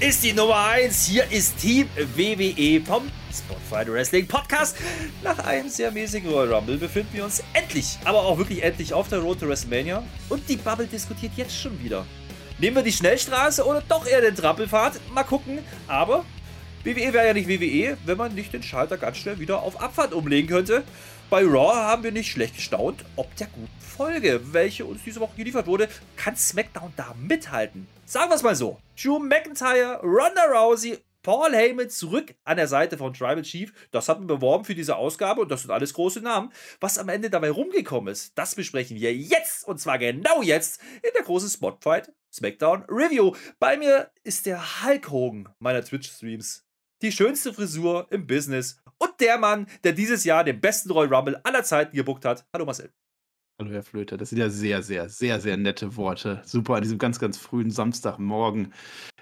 Ist die Nummer 1. Hier ist Team WWE vom Spotfight Wrestling Podcast. Nach einem sehr mäßigen Royal Rumble befinden wir uns endlich, aber auch wirklich endlich auf der Road to WrestleMania. Und die Bubble diskutiert jetzt schon wieder. Nehmen wir die Schnellstraße oder doch eher den Trampelfahrt? Mal gucken. Aber WWE wäre ja nicht WWE, wenn man nicht den Schalter ganz schnell wieder auf Abfahrt umlegen könnte. Bei Raw haben wir nicht schlecht gestaunt, ob der guten Folge, welche uns diese Woche geliefert wurde, kann SmackDown da mithalten. Sagen wir es mal so. Drew McIntyre, Ronda Rousey, Paul Heyman zurück an der Seite von Tribal Chief. Das hat man beworben für diese Ausgabe und das sind alles große Namen. Was am Ende dabei rumgekommen ist, das besprechen wir jetzt und zwar genau jetzt in der großen Spotfight SmackDown Review. Bei mir ist der Hulk Hogan meiner Twitch-Streams. Die schönste Frisur im Business und der Mann, der dieses Jahr den besten Royal Rumble aller Zeiten gebuckt hat. Hallo Marcel. Hallo Herr Flöter, das sind ja sehr, sehr, sehr, sehr nette Worte. Super an diesem ganz, ganz frühen Samstagmorgen.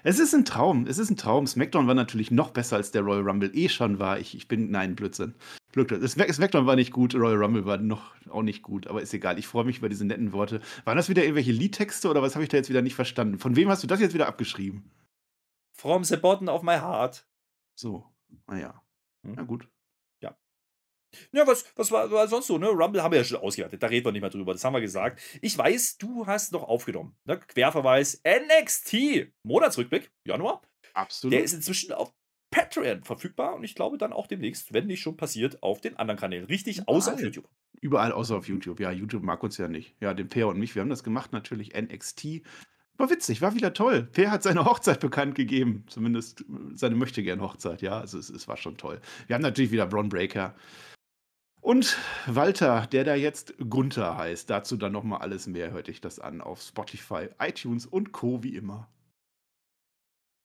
Es ist ein Traum, es ist ein Traum. SmackDown war natürlich noch besser als der Royal Rumble eh schon war. Ich, ich bin, nein, Blödsinn. SmackDown war nicht gut, Royal Rumble war noch auch nicht gut, aber ist egal. Ich freue mich über diese netten Worte. Waren das wieder irgendwelche Liedtexte oder was habe ich da jetzt wieder nicht verstanden? Von wem hast du das jetzt wieder abgeschrieben? From the bottom of my heart. So, naja. Na gut. Ja, was, was war, war sonst so, ne? Rumble haben wir ja schon ausgewertet, da reden wir nicht mehr drüber, das haben wir gesagt. Ich weiß, du hast noch aufgenommen. Ne? Querverweis NXT, Monatsrückblick, Januar. Absolut. Der ist inzwischen auf Patreon verfügbar und ich glaube dann auch demnächst, wenn nicht schon passiert, auf den anderen Kanälen. Richtig, Überall. außer auf YouTube. Überall außer auf YouTube. Ja, YouTube mag uns ja nicht. Ja, den Peer und mich, wir haben das gemacht, natürlich NXT. War witzig, war wieder toll. Peer hat seine Hochzeit bekannt gegeben. Zumindest seine Möchtegern-Hochzeit, ja. Also es, es war schon toll. Wir haben natürlich wieder Braun Breaker. Und Walter, der da jetzt Gunther heißt. Dazu dann nochmal alles mehr, hörte ich das an auf Spotify, iTunes und Co. wie immer.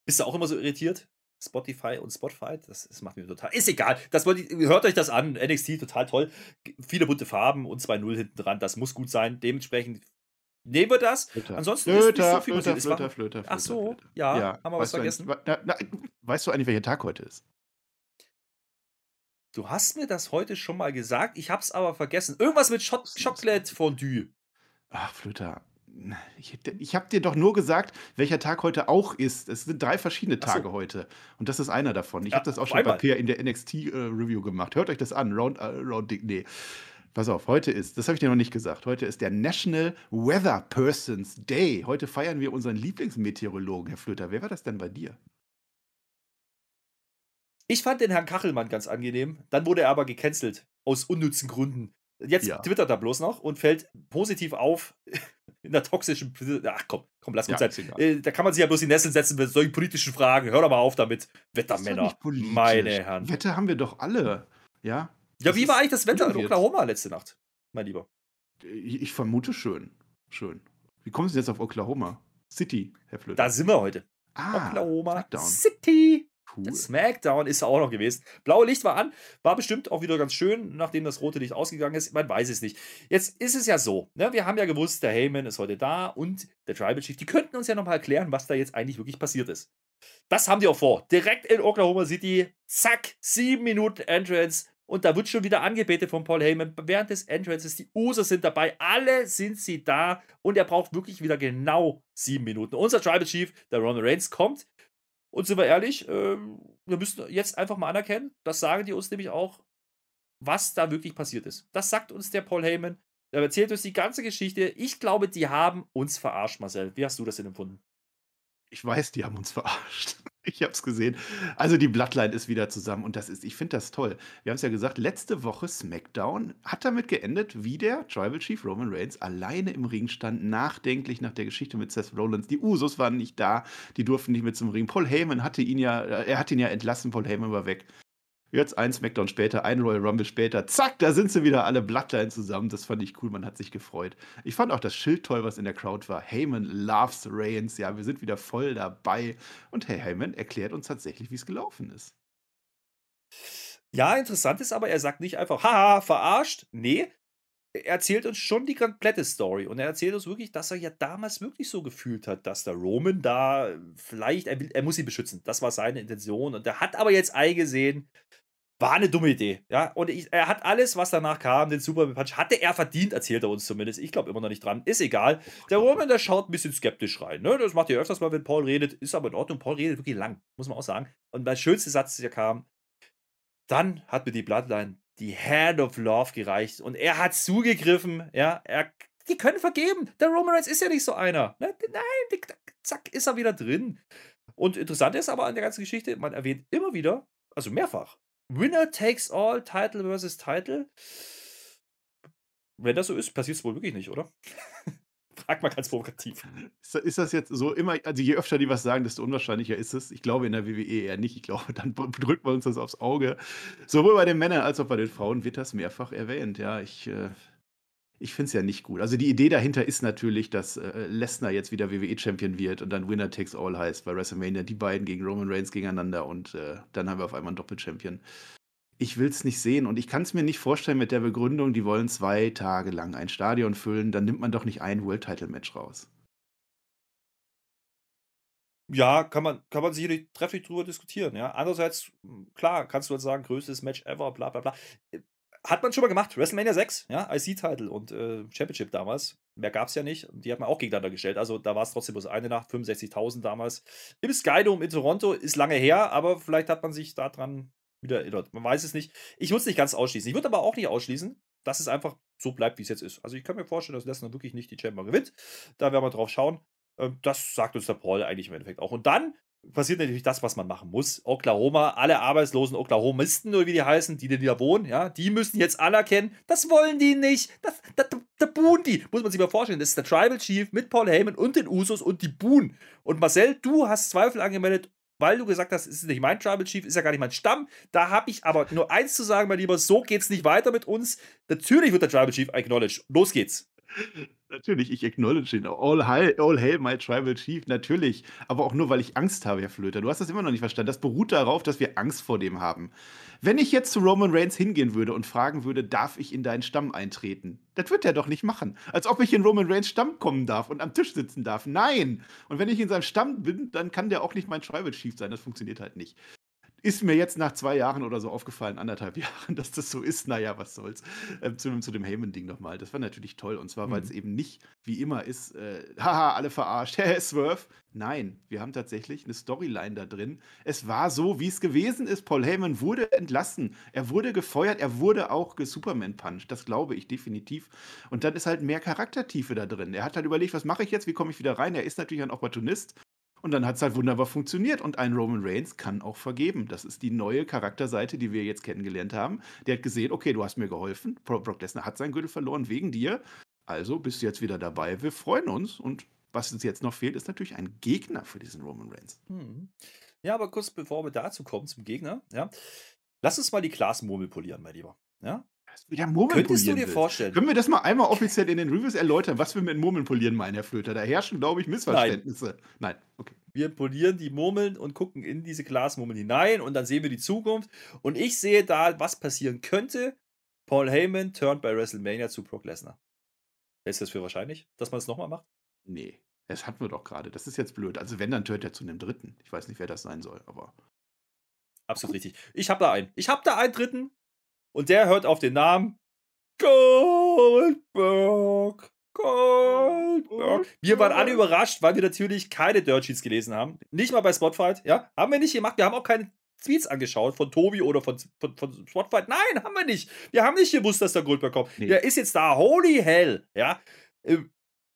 Bist du auch immer so irritiert? Spotify und Spotify, das, das macht mir total. Ist egal. Das, hört euch das an. NXT total toll. Viele bunte Farben und 2-0 hinten dran. Das muss gut sein. Dementsprechend nehmen wir das. Flöter. Ansonsten Flöter, ist nicht so viel Flöter, Flöter, Flöter, Ach so, Flöter. ja, Ja, haben wir was weißt du vergessen? eigentlich- Na, na, weißt du eigentlich, welcher Tag heute ist? Du hast mir das heute schon mal gesagt, ich hab's aber vergessen. Irgendwas mit Cho Chocolate Fondue. Ach, Flöter. Ich, ich habe dir doch nur gesagt, welcher Tag heute auch ist. Es sind drei verschiedene Ach so. Tage heute. Und das ist einer davon. Ich Ja, habe das auch schon bei einmal. Peer in der NXT-Review gemacht. Hört euch das an. Round, äh, Round Dick. Nee. Pass auf, heute ist, das habe ich dir noch nicht gesagt, heute ist der National Weather Persons Day. Heute feiern wir unseren Lieblingsmeteorologen, Herr Flöter. Wer war das denn bei dir? Ich fand den Herrn Kachelmann ganz angenehm. Dann wurde er aber gecancelt. Aus unnützen Gründen. Jetzt Ja. twittert er bloß noch und fällt positiv auf in der toxischen. Ach komm, komm, lass gut Ja, sein. Äh, da kann man sich ja bloß in die Nesseln setzen mit solchen politischen Fragen. Hör doch mal auf damit. Wettermänner. Meine Herren. Wetter haben wir doch alle. Ja, Ja, das wie war eigentlich das Wetter in. Oklahoma letzte Nacht, mein Lieber? ich, ich vermute schön. Schön. Wie kommst du jetzt auf Oklahoma? City, Herr Flöter. Da sind wir heute. ah, Oklahoma Smackdown. City. Cool. Smackdown ist auch noch gewesen. Blaue Licht war an, war bestimmt auch wieder ganz schön, nachdem das rote Licht ausgegangen ist. Man weiß es nicht. Jetzt ist es ja so, ne? wir haben ja gewusst, der Heyman ist heute da und der Tribal Chief, die könnten uns ja nochmal erklären, was da jetzt eigentlich wirklich passiert ist. Das haben die auch vor. Direkt in Oklahoma City, zack, sieben Minuten Entrance und da wird schon wieder angebetet von Paul Heyman. Während des Entrances, die User sind dabei, alle sind sie da und er braucht wirklich wieder genau sieben Minuten. Unser Tribal Chief, der Roman Reigns, kommt und sind wir ehrlich, ähm, wir müssen jetzt einfach mal anerkennen, das sagen die uns nämlich auch, was da wirklich passiert ist. Das sagt uns der Paul Heyman. Er erzählt uns die ganze Geschichte. Ich glaube, die haben uns verarscht, Marcel. Wie hast du das denn empfunden? Ich weiß, die haben uns verarscht. Ich habe es gesehen. Also die Bloodline ist wieder zusammen und das ist, ich finde das toll. Wir haben es ja gesagt, letzte Woche SmackDown hat damit geendet, wie der Tribal Chief Roman Reigns alleine im Ring stand, nachdenklich nach der Geschichte mit Seth Rollins. Die Usos waren nicht da, die durften nicht mit zum Ring. Paul Heyman hatte ihn ja, er hat ihn ja entlassen, Paul Heyman war weg. Jetzt ein SmackDown später, ein Royal Rumble später, zack, da sind sie wieder alle Bloodline zusammen. Das fand ich cool, man hat sich gefreut. Ich fand auch das Schild toll, was in der Crowd war. Heyman loves Reigns, ja, wir sind wieder voll dabei. Und Herr Heyman erklärt uns tatsächlich, wie es gelaufen ist. Ja, interessant ist aber, er sagt nicht einfach, haha, verarscht. Nee, er erzählt uns schon die komplette Story und er erzählt uns wirklich, dass er ja damals wirklich so gefühlt hat, dass der Roman da vielleicht, er, will, er muss ihn beschützen. Das war seine Intention und er hat aber jetzt eingesehen, war eine dumme Idee. Ja, und ich, er hat alles, was danach kam, den Superman Punch, hatte er verdient, erzählt er uns zumindest. Ich glaube immer noch nicht dran. Ist egal. Der Roman, der schaut ein bisschen skeptisch rein. Ne? Das macht er öfters mal, wenn Paul redet. Ist aber in Ordnung. Paul redet wirklich lang, muss man auch sagen. Und mein schönster Satz, der kam, dann hat mir die Bloodline die Hand of Love gereicht und er hat zugegriffen. Ja, er, die können vergeben. Der Roman Reigns ist ja nicht so einer. Ne? Nein, die, zack, ist er wieder drin. Und interessant ist aber an der ganzen Geschichte, man erwähnt immer wieder, also mehrfach, Winner takes all, Title versus Title. Wenn das so ist, passiert es wohl wirklich nicht, oder? Frag mal ganz provokativ. Ist, das jetzt so immer, also je öfter die was sagen, desto unwahrscheinlicher ist es. Ich glaube in der WWE eher nicht. Ich glaube, dann drückt man uns das aufs Auge. Sowohl bei den Männern als auch bei den Frauen wird das mehrfach erwähnt. Ja, ich, äh, ich finde es ja nicht gut. Also die Idee dahinter ist natürlich, dass äh, Lesnar jetzt wieder WWE-Champion wird und dann Winner takes all heißt bei WrestleMania. Die beiden gegen Roman Reigns gegeneinander und äh, dann haben wir auf einmal einen Doppel-Champion. Ich will es nicht sehen und ich kann es mir nicht vorstellen mit der Begründung, die wollen zwei Tage lang ein Stadion füllen, dann nimmt man doch nicht ein World-Title-Match raus. Ja, kann man, kann man sicherlich trefflich drüber diskutieren. Ja. Andererseits, klar, kannst du jetzt sagen, größtes Match ever, bla bla bla hat man schon mal gemacht. WrestleMania 6, ja, IC-Title und äh, Championship damals. Mehr gab es ja nicht. Die hat man auch gegeneinander gestellt. Also da war es trotzdem bloß eine Nacht, 65.000 damals. Im Skydome in Toronto ist lange her, aber vielleicht hat man sich daran wieder erinnert. Man weiß es nicht. Ich würde es nicht ganz ausschließen. Ich würde aber auch nicht ausschließen, dass es einfach so bleibt, wie es jetzt ist. Also ich kann mir vorstellen, dass Lesnar wirklich nicht die Chamber gewinnt. Da werden wir drauf schauen. Ähm, das sagt uns der Paul eigentlich im Endeffekt auch. Und dann passiert natürlich das, was man machen muss. Oklahoma, alle arbeitslosen Oklahomisten, oder wie die heißen, die da wohnen, ja, die müssen jetzt anerkennen, das wollen die nicht. Das, das, da buhen die. Muss man sich mal vorstellen. Das ist der Tribal Chief mit Paul Heyman und den Usos und die buhen. Und Marcel, du hast Zweifel angemeldet, weil du gesagt hast, es ist nicht mein Tribal Chief, ist ja gar nicht mein Stamm. Da habe ich aber nur eins zu sagen, mein Lieber, so geht's nicht weiter mit uns. Natürlich wird der Tribal Chief acknowledged. Los geht's. Natürlich, ich acknowledge ihn. All, high, all hail my tribal chief, natürlich. Aber auch nur, weil ich Angst habe, Herr Flöter. Du hast das immer noch nicht verstanden. Das beruht darauf, dass wir Angst vor dem haben. Wenn ich jetzt zu Roman Reigns hingehen würde und fragen würde, darf ich in deinen Stamm eintreten? Das wird er doch nicht machen. Als ob ich in Roman Reigns Stamm kommen darf und am Tisch sitzen darf. Nein! Und wenn ich in seinem Stamm bin, dann kann der auch nicht mein Tribal Chief sein. Das funktioniert halt nicht ist mir jetzt nach zwei Jahren oder so aufgefallen, anderthalb Jahren, dass das so ist. Naja, was soll's. Ähm, zu, zu, dem Heyman-Ding nochmal. Das war natürlich toll. Und zwar, weil es mhm. eben nicht wie immer ist, äh, haha, alle verarscht, Herr Swerve. Nein, wir haben tatsächlich eine Storyline da drin. Es war so, wie es gewesen ist. Paul Heyman wurde entlassen. Er wurde gefeuert. Er wurde auch Superman-punched. Das glaube ich definitiv. Und dann ist halt mehr Charaktertiefe da drin. Er hat halt überlegt, was mache ich jetzt? Wie komme ich wieder rein? Er ist natürlich ein Opportunist. Und dann hat es halt wunderbar funktioniert. Und ein Roman Reigns kann auch vergeben. Das ist die neue Charakterseite, die wir jetzt kennengelernt haben. Der hat gesehen, okay, du hast mir geholfen. Brock Lesnar hat seinen Gürtel verloren wegen dir. Also bist du jetzt wieder dabei. Wir freuen uns. Und was uns jetzt noch fehlt, ist natürlich ein Gegner für diesen Roman Reigns. Hm. Ja, aber kurz bevor wir dazu kommen, zum Gegner, ja, lass uns mal die Glasmurmel polieren, mein Lieber. Ja? Wieder Murmeln Könntest du dir willst. vorstellen? Können wir das mal einmal offiziell in den Reviews erläutern, was wir mit Murmeln polieren meinen, Herr Flöter? Da herrschen, glaube ich, Missverständnisse. Nein. Nein, okay. Wir polieren die Murmeln und gucken in diese Glasmurmeln hinein und dann sehen wir die Zukunft. Und ich sehe da, was passieren könnte. Paul Heyman turnt bei WrestleMania zu Brock Lesnar. Ist das für wahrscheinlich, dass man es nochmal macht? Nee, das hatten wir doch gerade. Das ist jetzt blöd. Also wenn, dann turnt er zu einem Dritten. Ich weiß nicht, wer das sein soll, aber... Absolut richtig. Ich habe da einen. Ich habe da einen Dritten und der hört auf den Namen Goldberg. Goldberg. Wir waren alle überrascht, weil wir natürlich keine Dirt Sheets gelesen haben. Nicht mal bei Spotfight, ja? Haben wir nicht gemacht. Wir haben auch keine Tweets angeschaut von Tobi oder von, von, von Spotfight. Nein, haben wir nicht. Wir haben nicht gewusst, dass der Goldberg kommt. Nee. Der ist jetzt da. Holy hell, ja?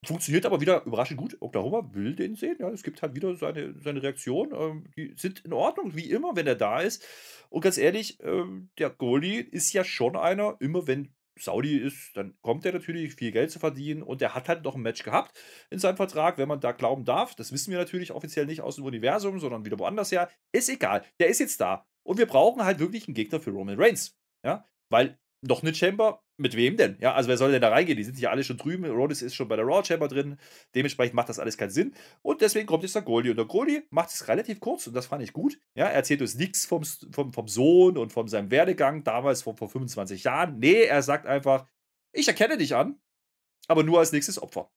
Funktioniert aber wieder überraschend gut. Oklahoma will den sehen. Ja, es gibt halt wieder seine, seine Reaktion. Ähm, die sind in Ordnung, wie immer, wenn er da ist. Und ganz ehrlich, ähm, der Goalie ist ja schon einer, immer wenn Saudi ist, dann kommt er natürlich, viel Geld zu verdienen. Und er hat halt noch ein Match gehabt in seinem Vertrag, wenn man da glauben darf. Das wissen wir natürlich offiziell nicht aus dem Universum, sondern wieder woanders her. Ist egal. Der ist jetzt da. Und wir brauchen halt wirklich einen Gegner für Roman Reigns. Ja, weil noch eine Chamber, mit wem denn? Ja, also wer soll denn da reingehen? Die sind ja alle schon drüben. Rhodes ist schon bei der Raw Chamber drin. Dementsprechend macht das alles keinen Sinn. Und deswegen kommt jetzt der Goldie. Und der Goldie macht es relativ kurz und das fand ich gut. Ja, er erzählt uns nichts vom, vom, vom Sohn und von seinem Werdegang damals vor, vor 25 Jahren. Nee, er sagt einfach, ich erkenne dich an, aber nur als nächstes Opfer.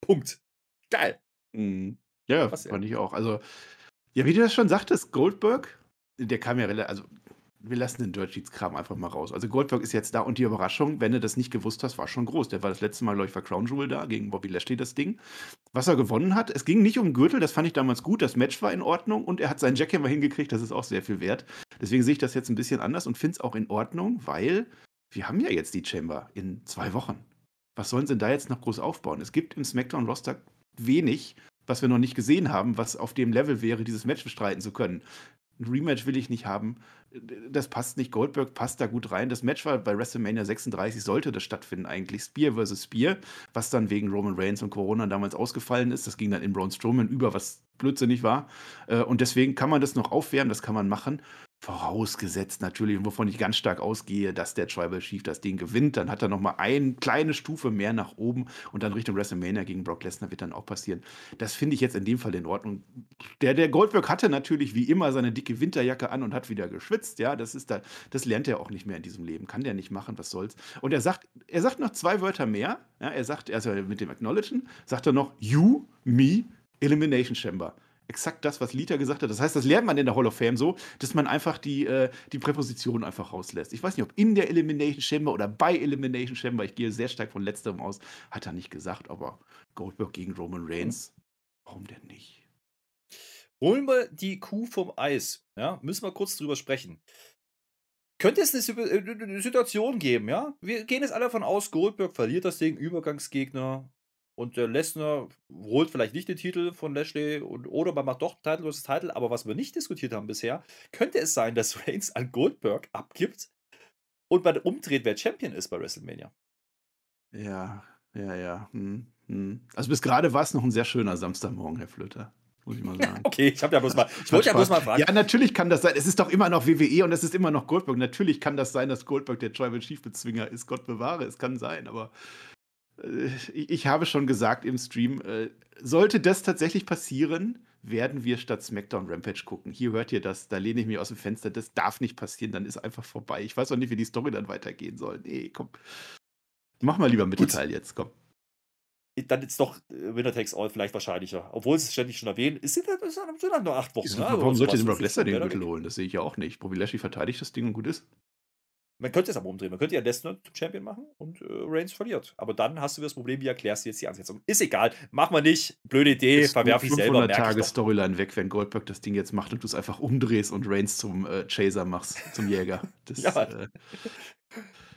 Punkt. Geil. Mhm. Ja, Was, ja. fand ich auch. Also, ja, wie du das schon sagtest, Goldberg, der kam ja relativ, also wir lassen den Dirt Sheets Kram einfach mal raus. Also Goldberg ist jetzt da und die Überraschung, wenn du das nicht gewusst hast, war schon groß. Der war das letzte Mal, glaube ich, war Crown Jewel da gegen Bobby Lashley das Ding. Was er gewonnen hat, es ging nicht um Gürtel, das fand ich damals gut, das Match war in Ordnung und er hat seinen Jackhammer hingekriegt, das ist auch sehr viel wert. Deswegen sehe ich das jetzt ein bisschen anders und finde es auch in Ordnung, weil wir haben ja jetzt die Chamber in zwei Wochen. Was sollen sie denn da jetzt noch groß aufbauen? Es gibt im SmackDown-Roster wenig, was wir noch nicht gesehen haben, was auf dem Level wäre, dieses Match bestreiten zu können. Ein Rematch will ich nicht haben. Das passt nicht. Goldberg passt da gut rein. Das Match war bei WrestleMania 36, sollte das stattfinden eigentlich. Spear versus Spear, was dann wegen Roman Reigns und Corona damals ausgefallen ist. Das ging dann in Braun Strowman über, was blödsinnig war. Äh, und deswegen kann man das noch aufwärmen, das kann man machen. Vorausgesetzt natürlich, wovon ich ganz stark ausgehe, dass der Tribal Chief das Ding gewinnt. Dann hat er noch mal eine kleine Stufe mehr nach oben und dann Richtung WrestleMania gegen Brock Lesnar wird dann auch passieren. Das finde ich jetzt in dem Fall in Ordnung. Der, der Goldberg hatte natürlich wie immer seine dicke Winterjacke an und hat wieder geschwitzt. Ja, das ist da, das lernt er auch nicht mehr in diesem Leben. Kann der nicht machen, was soll's. Und er sagt, er sagt noch zwei Wörter mehr. Ja, er sagt, also mit dem Acknowledgen, sagt er noch You, Me, Elimination Chamber exakt das, was Lita gesagt hat. Das heißt, das lernt man in der Hall of Fame so, dass man einfach die, äh, die Präposition einfach rauslässt. Ich weiß nicht, ob in der Elimination Chamber oder bei Elimination Chamber, ich gehe sehr stark von letzterem aus, hat er nicht gesagt, aber Goldberg gegen Roman Reigns, warum denn nicht? Holen wir die Kuh vom Eis. Ja, müssen wir kurz drüber sprechen. Könnte es eine, äh, Situation geben, ja? Wir gehen jetzt alle davon aus, Goldberg verliert das Ding, Übergangsgegner. Und der Lesnar holt vielleicht nicht den Titel von Lashley und, oder man macht doch Title versus Title, aber was wir nicht diskutiert haben bisher, könnte es sein, dass Reigns an Goldberg abgibt und man umdreht, wer Champion ist bei WrestleMania. Ja, ja, ja. Hm, hm. Also bis gerade war es noch ein sehr schöner Samstagmorgen, Herr Flöter. Muss ich mal sagen. okay, ich habe ja bloß mal, ich wollte ja bloß mal fragen. Ja, natürlich kann das sein. Es ist doch immer noch WWE und es ist immer noch Goldberg. Natürlich kann das sein, dass Goldberg der Tribal Chief Bezwinger ist. Gott bewahre, es kann sein, aber äh, ich habe schon gesagt im Stream, äh, sollte das tatsächlich passieren, werden wir statt SmackDown Rampage gucken. Hier hört ihr das, da lehne ich mich aus dem Fenster, das darf nicht passieren, dann ist einfach vorbei. Ich weiß auch nicht, wie die Story dann weitergehen soll. Nee, komm. Mach mal lieber Mittelteil jetzt, komm. Dann ist doch äh, Winner Takes All vielleicht wahrscheinlicher. Obwohl es ständig schon erwähnt ist, sind das sind halt nur acht Wochen. Ne? Warum sollte den Brock Lesnar den Gürtel holen? Das sehe ich ja auch nicht. Bobby Lashley verteidigt das Ding und gut ist. Man könnte es aber umdrehen. Man könnte ja Lesnar zum Champion machen und äh, Reigns verliert. Aber dann hast du das Problem, wie erklärst du jetzt die Ansetzung? Ist egal. Mach mal nicht. Blöde Idee. Verwerf ich selber. 500 Tage Storyline weg, wenn Goldberg das Ding jetzt macht und du es einfach umdrehst und Reigns zum äh, Chaser machst, zum Jäger. Das, ja. Äh,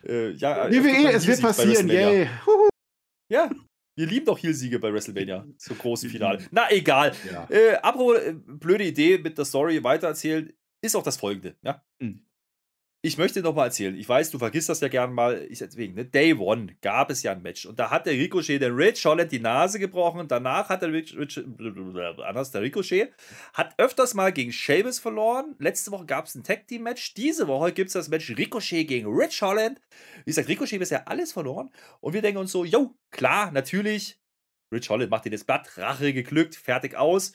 äh, ja, WWE, es wird passieren. Yay. Ja. Wir lieben doch Heel-Siege bei WrestleMania, so großen Finale. Na, egal. Ja. Äh, apropos äh, blöde Idee mit der Story weitererzählen, ist auch das folgende. Ja? Mhm. Ich möchte noch mal erzählen, ich weiß, du vergisst das ja gern mal, ich deswegen, ne? Day One gab es ja ein Match. Und da hat der Ricochet den Rich Holland die Nase gebrochen, danach hat der Rich, Rich anders, der Ricochet hat öfters mal gegen Sheamus verloren, letzte Woche gab es ein Tag Team Match, diese Woche gibt es das Match Ricochet gegen Rich Holland, wie gesagt, Ricochet bisher alles verloren. Und wir denken uns so, jo, klar, natürlich, Rich Holland macht ihn jetzt platt, Rache geglückt, fertig aus,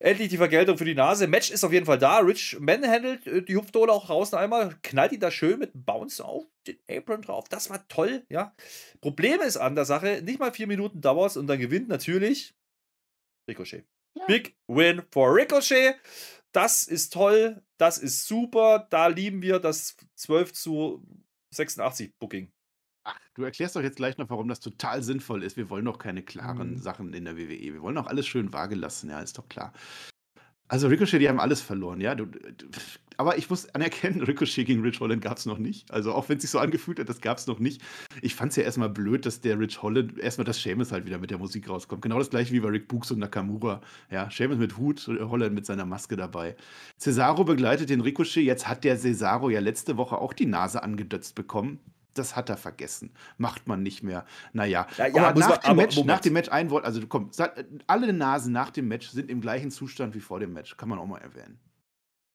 Endlich die Vergeltung für die Nase. Match ist auf jeden Fall da. Rich manhandelt äh, die Hupfdohle auch draußen einmal, knallt ihn da schön mit Bounce auf den Apron drauf. Das war toll, ja. Problem ist an der Sache, nicht mal vier Minuten dauert es und dann gewinnt natürlich Ricochet. Ja. Big Win for Ricochet. Das ist toll, das ist super. Da lieben wir das 12 zu 86 Booking. Ach, du erklärst doch jetzt gleich noch, warum das total sinnvoll ist. Wir wollen doch keine klaren mhm. Sachen in der WWE. Wir wollen doch alles schön vage lassen, ja, ist doch klar. Also Ricochet, die haben alles verloren, ja. Du, du, aber ich muss anerkennen, Ricochet gegen Rich Holland gab es noch nicht. Also auch wenn es sich so angefühlt hat, das gab es noch nicht. Ich fand es ja erstmal blöd, dass der Rich Holland, erstmal das Seamus halt wieder mit der Musik rauskommt. Genau das gleiche wie bei Rick Books und Nakamura. Ja, Seamus mit Hut, Holland mit seiner Maske dabei. Cesaro begleitet den Ricochet. Jetzt hat der Cesaro ja letzte Woche auch die Nase angedötzt bekommen das hat er vergessen. Macht man nicht mehr. Naja, ja, ja, aber, nach, man, dem aber Match, nach dem Match ein Wort, also komm, alle Nasen nach dem Match sind im gleichen Zustand wie vor dem Match. Kann man auch mal erwähnen.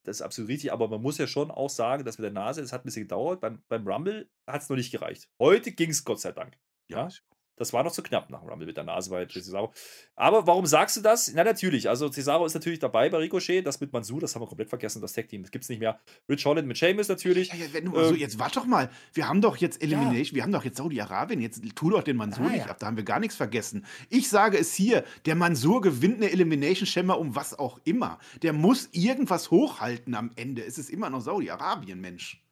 Das ist absolut richtig, aber man muss ja schon auch sagen, dass mit der Nase, das hat ein bisschen gedauert. Beim, beim Rumble hat es noch nicht gereicht. Heute ging es Gott sei Dank. Ja. Das war noch zu knapp nach dem Rumble mit der Nase bei Cesaro. Aber warum sagst du das? Na, natürlich. Also, Cesaro ist natürlich dabei bei Ricochet. Das mit Mansur, das haben wir komplett vergessen. Das Tag-Team, das gibt es nicht mehr. Rich Holland mit Sheamus natürlich. Ja, ja, wenn du, also, jetzt warte doch mal. Wir haben doch jetzt Elimination. Ja. Wir haben doch jetzt Saudi-Arabien. Jetzt tu doch den Mansur ah, nicht ab. Da haben wir gar nichts vergessen. Ich sage es hier: Der Mansur gewinnt eine Elimination-Schemmer um was auch immer. Der muss irgendwas hochhalten am Ende. Es ist immer noch Saudi-Arabien, Mensch.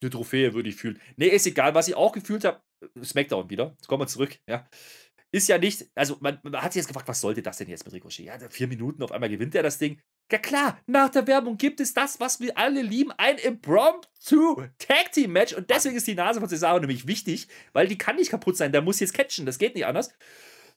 Eine Trophäe würde ich fühlen. Nee, ist egal. Was ich auch gefühlt habe, Smackdown wieder. Jetzt kommen wir zurück, ja. Ist ja nicht, also man, man, hat sich jetzt gefragt, was sollte das denn jetzt mit Ricochet? Ja, vier Minuten, auf einmal gewinnt er das Ding. Ja klar, nach der Werbung gibt es das, was wir alle lieben, ein Impromptu Tag Team Match und deswegen ist die Nase von Cesaro nämlich wichtig, weil die kann nicht kaputt sein, der muss jetzt catchen, das geht nicht anders.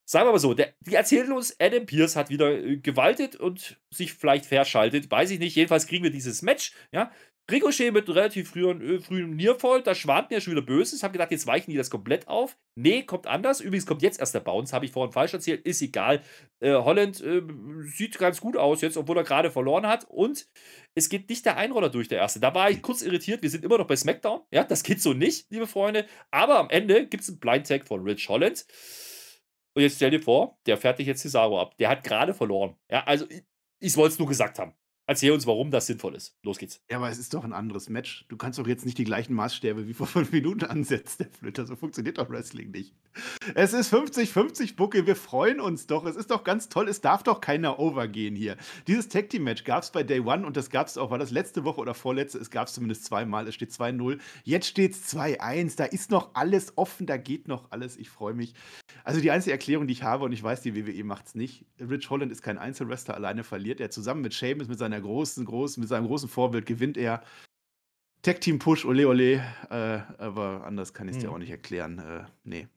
Sagen wir mal so, der, die erzählen uns, Adam Pierce hat wieder äh, gewaltet und sich vielleicht verschaltet, weiß ich nicht. Jedenfalls kriegen wir dieses Match, ja. Ricochet mit relativ frühen, äh, frühen Nearfall, da schwant mir schon wieder Böses. Ich habe gedacht, jetzt weichen die das komplett auf. Nee, kommt anders. Übrigens kommt jetzt erst der Bounce, habe ich vorhin falsch erzählt. Ist egal. Äh, Holland äh, sieht ganz gut aus jetzt, obwohl er gerade verloren hat. Und es geht nicht der Einroller durch, der erste. Da war ich kurz irritiert. Wir sind immer noch bei SmackDown. Ja, das geht so nicht, liebe Freunde. Aber am Ende gibt es einen Blind Tag von Rich Holland. Und jetzt stell dir vor, der fertigt jetzt Cesaro ab. Der hat gerade verloren. Ja, also ich, ich wollte es nur gesagt haben. Erzähl uns, warum das sinnvoll ist. Los geht's. Ja, aber es ist doch ein anderes Match. Du kannst doch jetzt nicht die gleichen Maßstäbe wie vor fünf Minuten ansetzen, der Flöter. So funktioniert doch Wrestling nicht. Es ist 50-50, Bucke. Wir freuen uns doch. Es ist doch ganz toll. Es darf doch keiner overgehen hier. Dieses Tag Team Match gab es bei Day One und das gab es auch, war das letzte Woche oder vorletzte? Es gab es zumindest zweimal. Es steht 2-0. Jetzt steht es 2-1. Da ist noch alles offen. Da geht noch alles. Ich freue mich. Also die einzige Erklärung, die ich habe, und ich weiß, die WWE macht es nicht. Rich Holland ist kein Einzelwrestler. Alleine verliert er zusammen mit Sheamus, mit seiner großen, großen, mit seinem großen Vorbild gewinnt er. Tag Team Push, ole ole. Äh, aber anders kann ich es hm. dir auch nicht erklären. Äh, nee.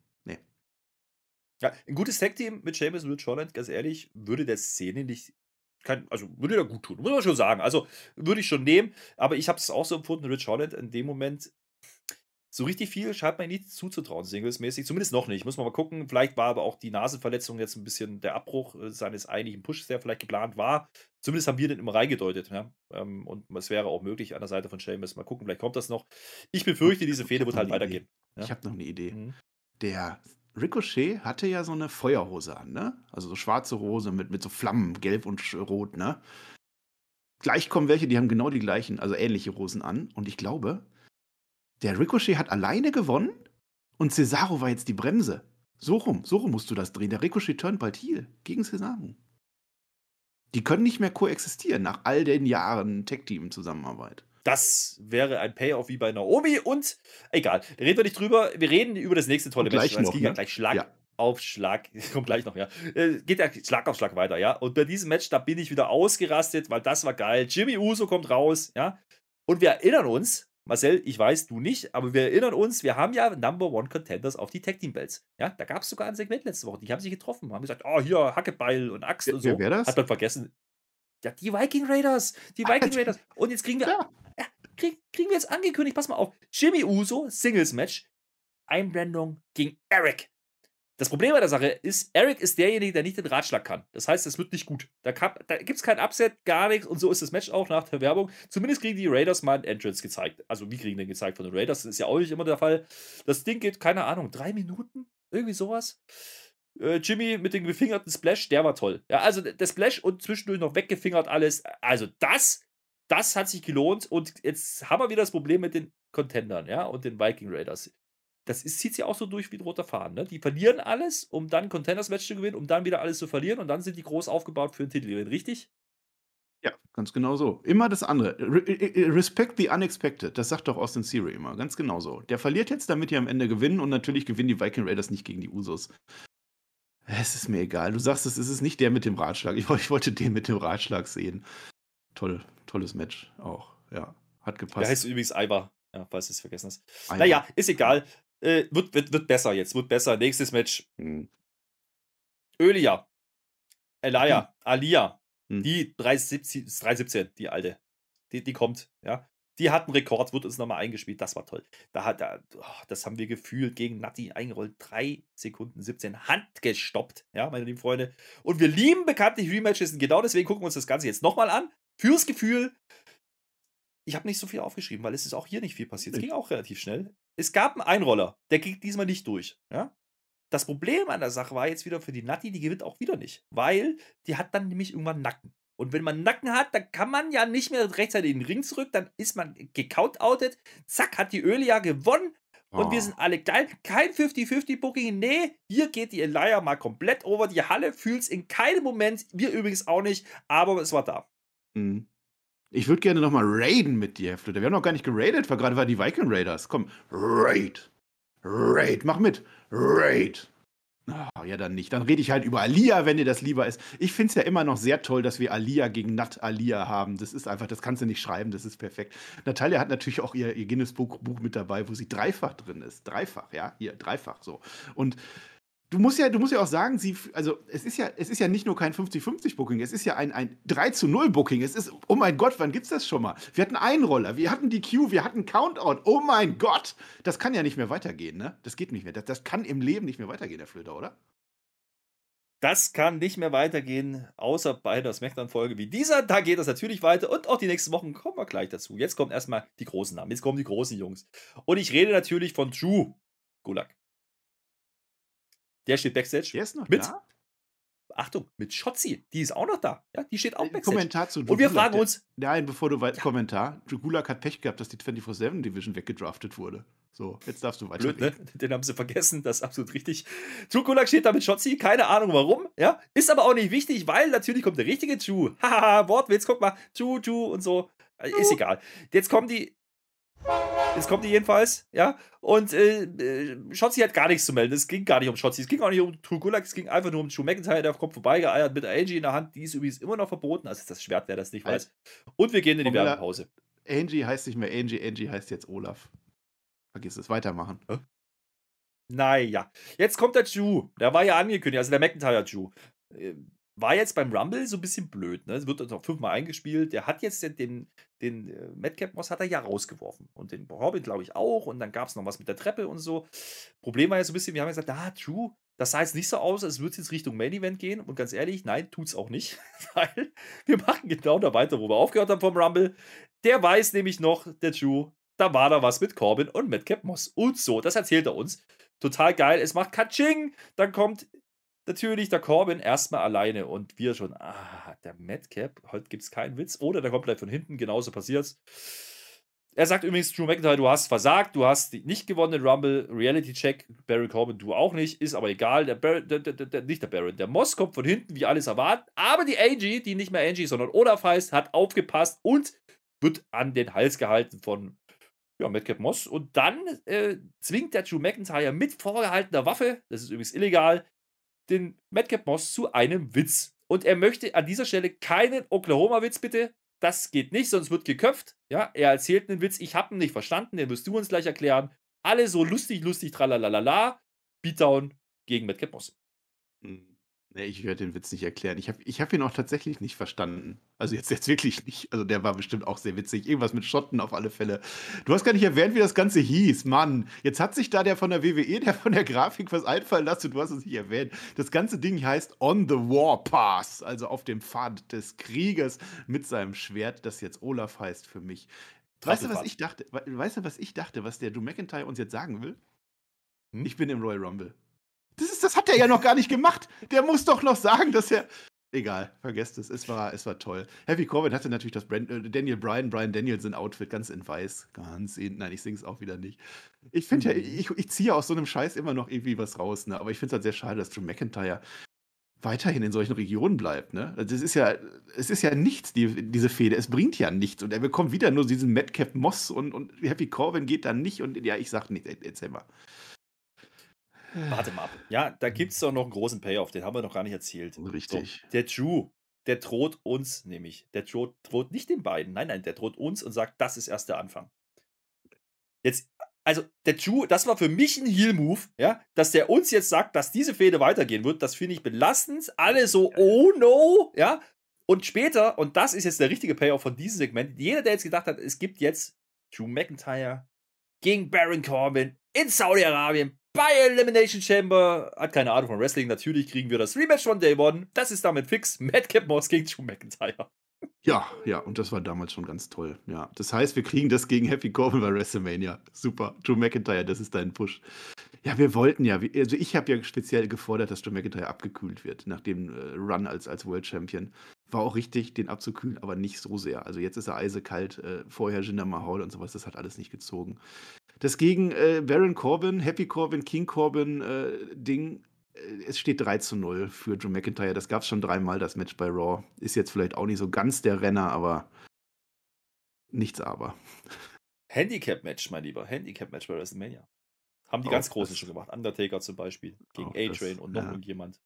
Ja, ein gutes Tag-Team mit Sheamus und Rich Holland, ganz ehrlich, würde der Szene nicht. Kein, also würde der gut tun, muss man schon sagen. Also würde ich schon nehmen, aber ich habe es auch so empfunden, Rich Holland in dem Moment so richtig viel scheint man nicht zuzutrauen, singlesmäßig. Zumindest noch nicht. Muss man mal gucken. Vielleicht war aber auch die Nasenverletzung jetzt ein bisschen der Abbruch äh, seines eigentlichen Pushes, der vielleicht geplant war. Zumindest haben wir den immer reingedeutet. Ja? Ähm, und es wäre auch möglich an der Seite von Sheamus. Mal gucken, vielleicht kommt das noch. Ich befürchte, diese Fehde wird halt weitergehen. Ja? Ich habe noch eine Idee. Mhm. Der Ricochet hatte ja so eine Feuerhose an, ne? Also so schwarze Hose mit, mit so Flammen, gelb und rot, ne? Gleich kommen welche, die haben genau die gleichen, also ähnliche Hosen an. Und ich glaube, der Ricochet hat alleine gewonnen und Cesaro war jetzt die Bremse. So rum, so rum musst du das drehen. Der Ricochet turnt bald heel gegen Cesaro. Die können nicht mehr koexistieren nach all den Jahren Tech-Team-Zusammenarbeit. Das wäre ein Payoff wie bei Naomi und egal, reden wir nicht drüber. Wir reden über das nächste tolle Match. Es ging ja gleich Schlag ja. auf Schlag. Kommt gleich noch, ja. Äh, geht ja Schlag auf Schlag weiter, ja. Und bei diesem Match, da bin ich wieder ausgerastet, weil das war geil. Jimmy Uso kommt raus, ja. Und wir erinnern uns, Marcel, ich weiß, du nicht, aber wir erinnern uns, wir haben ja Number One Contenders auf die Tag Team Belts. Ja, da gab es sogar ein Segment letzte Woche. Die haben sich getroffen, haben gesagt, oh, hier, Hackebeil und Axt und so. Wer das? Hat man vergessen. Ja, die Viking Raiders. Die Viking Raiders. Und jetzt kriegen wir. Ja krieg, kriegen wir jetzt angekündigt, pass mal auf. Jimmy Uso, Singles Match, Einblendung gegen Eric. Das Problem bei der Sache ist, Eric ist derjenige, der nicht den Ratschlag kann. Das heißt, es wird nicht gut. Da, da gibt es kein Upset, gar nichts. Und so ist das Match auch nach der Werbung. Zumindest kriegen die Raiders mal ein Entrance gezeigt. Also, wie kriegen den gezeigt von den Raiders? Das ist ja auch nicht immer der Fall. Das Ding geht, keine Ahnung, drei Minuten? Irgendwie sowas. Äh, Jimmy mit dem gefingerten Splash, der war toll. Ja, also der Splash und zwischendurch noch weggefingert alles. Also, das das hat sich gelohnt und jetzt haben wir wieder das Problem mit den Contendern, ja, und den Viking Raiders. Das ist, zieht sich auch so durch wie ein roter Faden. Ne? Die verlieren alles, um dann Contenders-Match zu gewinnen, um dann wieder alles zu verlieren und dann sind die groß aufgebaut für den Titel. Richtig? Ja, ganz genau so. Immer das andere. Re respect the unexpected. Das sagt doch Austin Theory immer. Ganz genau so. Der verliert jetzt, damit die am Ende gewinnen und natürlich gewinnen die Viking Raiders nicht gegen die Usos. Es ist mir egal. Du sagst, es ist nicht der mit dem Ratschlag. Ich, ich wollte den mit dem Ratschlag sehen. Toll tolles Match auch. Ja, hat gepasst. Der heißt übrigens Ivar, ja, falls du es vergessen hast. Ivar. Naja, ist egal. Äh, wird, wird, wird besser jetzt, wird besser. Nächstes Match. Hm. Ölia. Elia. Hm. Alia. Hm. Die 317, 317, die alte. Die, die kommt, ja. Die hat einen Rekord, wird uns nochmal eingespielt. Das war toll. Da hat er, oh, das haben wir gefühlt gegen Natti eingerollt. 3 Sekunden 17 handgestoppt, ja, meine lieben Freunde. Und wir lieben bekanntlich Rematches und genau deswegen gucken wir uns das Ganze jetzt nochmal an. Fürs Gefühl, ich habe nicht so viel aufgeschrieben, weil es ist auch hier nicht viel passiert. Es ging auch relativ schnell. Es gab einen Einroller, der ging diesmal nicht durch. Ja? das Problem an der Sache war jetzt wieder für die Natti, die gewinnt auch wieder nicht. Weil die hat dann nämlich irgendwann Nacken. Und wenn man Nacken hat, dann kann man ja nicht mehr rechtzeitig in den Ring zurück, dann ist man gecountoutet. Zack, hat die Öle ja gewonnen. Und wir Oh. sind alle geil. Kein 50-50-Booking. Nee, hier geht die Elia mal komplett over die Halle. Fühlt's in keinem Moment. Wir übrigens auch nicht. Aber es war da. Mhm. Ich würde gerne nochmal raiden mit dir, Herr Flöter. Wir haben noch gar nicht geradet, weil gerade war die Viking Raiders. Komm, raid. Raid, mach mit. Raid. Ah, ja, dann nicht. Dann rede ich halt über Alia, wenn dir das lieber ist. Ich finde es ja immer noch sehr toll, dass wir Alia gegen Nat Alia haben. Das ist einfach, das kannst du nicht schreiben, das ist perfekt. Natalia hat natürlich auch ihr, ihr Guinness-Buch Buch mit dabei, wo sie dreifach drin ist. Dreifach, ja, hier, dreifach so. Und du musst ja, du musst ja auch sagen, sie, also es ist ja, es ist ja nicht nur kein 50-50-Booking, es ist ja ein, ein 3 zu 0 Booking. Es ist, oh mein Gott, wann gibt's das schon mal? Wir hatten Einroller, wir hatten die Q, wir hatten Countout. Oh mein Gott! Das kann ja nicht mehr weitergehen, ne? Das geht nicht mehr. Das, das kann im Leben nicht mehr weitergehen, Herr Flöter, oder? Das kann nicht mehr weitergehen, außer bei der Smackdown-Folge wie dieser. Da geht das natürlich weiter und auch die nächsten Wochen kommen wir gleich dazu. Jetzt kommen erstmal die großen Namen. Jetzt kommen die großen Jungs. Und ich rede natürlich von Drew Gulag. Der steht Backstage. Der ist noch Mit- da? Achtung, mit Schotzi. Die ist auch noch da. Ja, die steht auch Backstage. Kommentar zu Und wir Drew Gulak, fragen der- uns, Nein, bevor du weiter. Kommentar. Drew Gulak hat Pech gehabt, dass die 24-7 Division weggedraftet wurde. So, jetzt darfst du weiter. Blöd, ne? Den haben sie vergessen, das ist absolut richtig. Drew Gulak steht da mit Schotzi, keine Ahnung warum, ja. Ist aber auch nicht wichtig, weil natürlich kommt der richtige Drew. Haha, Wortwitz, guck mal, Drew, Drew und so. Äh, Ist egal. Jetzt kommen die. Jetzt kommt die jedenfalls, ja. Und äh, äh, Schotzi hat gar nichts zu melden. Es ging gar nicht um Schotzi. Es ging auch nicht um Drew Gulak. Es ging einfach nur um Drew McIntyre. Der kommt vorbeigeeiert mit Angie in der Hand. Die ist übrigens immer noch verboten. Also das Schwert, wer das nicht weiß. Und wir gehen in die Formula- Werbepause. Angie heißt nicht mehr Angie, Angie heißt jetzt Olaf. Vergiss es, weitermachen. Naja, jetzt kommt der Drew. Der war ja angekündigt, also der McIntyre Drew. War jetzt beim Rumble so ein bisschen blöd. Ne? Es wird noch fünfmal eingespielt. Der hat jetzt den, den, den äh, Madcap Moss hat er ja rausgeworfen. Und den Robin, glaube ich, auch. Und dann gab es noch was mit der Treppe und so. Problem war ja so ein bisschen, wir haben gesagt, ah, Drew, das sah jetzt nicht so aus, als würde es jetzt Richtung Main Event gehen. Und ganz ehrlich, nein, tut's auch nicht. Weil wir machen genau da weiter, wo wir aufgehört haben vom Rumble. Der weiß nämlich noch, der Drew, da war da was mit Corbin und Madcap Moss. Und so, das erzählt er uns. Total geil. Es macht Katsching. Dann kommt natürlich der Corbin erstmal alleine und wir schon, ah, der Madcap, heute gibt es keinen Witz. Oder der kommt gleich von hinten, genauso passiert's. Er sagt übrigens, Drew McIntyre, du hast versagt, du hast nicht gewonnen den Rumble, Reality Check, Barry Corbin, du auch nicht, ist aber egal, der, Bar der, der, der nicht der Baron, der Moss kommt von hinten, wie alles erwartet, aber die Angie, die nicht mehr Angie, sondern Olaf heißt, hat aufgepasst und wird an den Hals gehalten von ja, Madcap Moss. Und dann äh, zwingt der Drew McIntyre mit vorgehaltener Waffe, das ist übrigens illegal, den Madcap Moss zu einem Witz. Und er möchte an dieser Stelle keinen Oklahoma-Witz, bitte. Das geht nicht, sonst wird geköpft. Ja, er erzählt einen Witz, ich habe ihn nicht verstanden, den wirst du uns gleich erklären. Alle so lustig, lustig, tralalala. Beatdown gegen Madcap Moss. Hm. Nee, ich werde den Witz nicht erklären. Ich habe ich hab ihn auch tatsächlich nicht verstanden. Also jetzt, jetzt wirklich nicht. Also der war bestimmt auch sehr witzig. Irgendwas mit Schotten auf alle Fälle. Du hast gar nicht erwähnt, wie das Ganze hieß. Mann, jetzt hat sich da der von der WWE, der von der Grafik was einfallen lassen. Du hast es nicht erwähnt. Das ganze Ding heißt On the War Pass. Also auf dem Pfad des Krieges mit seinem Schwert, das jetzt Olaf heißt für mich. Weißt du, was ich dachte? We- Weißt du, was ich dachte, was der Drew McIntyre uns jetzt sagen will? Hm? Ich bin im Royal Rumble. Das, ist, das hat er ja noch gar nicht gemacht. Der muss doch noch sagen, dass er. Egal, vergesst es. Es war, es war toll. Happy Corbin hatte natürlich das Brand, äh, Daniel Bryan, Brian Danielson Outfit ganz in weiß. Ganz in. Nein, ich sing's auch wieder nicht. Ich finde ja, ich, ich ziehe aus so einem Scheiß immer noch irgendwie was raus, ne? Aber ich finde es halt sehr schade, dass Drew McIntyre weiterhin in solchen Regionen bleibt, ne? Also es ist ja, es ist ja nichts, die, diese Fehde. Es bringt ja nichts. Und er bekommt wieder nur diesen Madcap Moss und, und Happy Corbin geht dann nicht. Und ja, ich sag nicht, erzähl mal. Warte mal ab. Ja, da gibt es doch noch einen großen Payoff, den haben wir noch gar nicht erzählt. Richtig. So, der Drew, der droht uns nämlich. Der droht, droht nicht den beiden. Nein, nein, der droht uns und sagt, das ist erst der Anfang. Jetzt, also der Drew, das war für mich ein Heal-Move, ja, dass der uns jetzt sagt, dass diese Fehde weitergehen wird, das finde ich belastend. Alle so, oh no, ja. Und später, und das ist jetzt der richtige Payoff von diesem Segment, jeder, der jetzt gedacht hat, es gibt jetzt Drew McIntyre gegen Baron Corbin in Saudi-Arabien bei Elimination Chamber. Hat keine Ahnung von Wrestling. Natürlich kriegen wir das Rematch von Day One. Das ist damit fix. Madcap Moss gegen Drew McIntyre. Ja, ja, und das war damals schon ganz toll. Ja, das heißt, wir kriegen das gegen Happy Corbin bei WrestleMania. Super. Drew McIntyre, das ist dein Push. Ja, wir wollten ja, also ich habe ja speziell gefordert, dass Joe McIntyre abgekühlt wird nach dem äh, Run als, als World Champion. War auch richtig, den abzukühlen, aber nicht so sehr. Also jetzt ist er eisekalt, äh, vorher Jinder Mahal und sowas, das hat alles nicht gezogen. Das gegen äh, Baron Corbin, Happy Corbin, King Corbin äh, Ding, äh, es steht 3 zu 0 für Joe McIntyre. Das gab es schon dreimal, das Match bei Raw. Ist jetzt vielleicht auch nicht so ganz der Renner, aber nichts aber. Handicap-Match, mein Lieber. Handicap-Match bei WrestleMania. Haben die auch ganz Großen schon gemacht. Undertaker zum Beispiel gegen A-Train und noch ja. irgendjemand.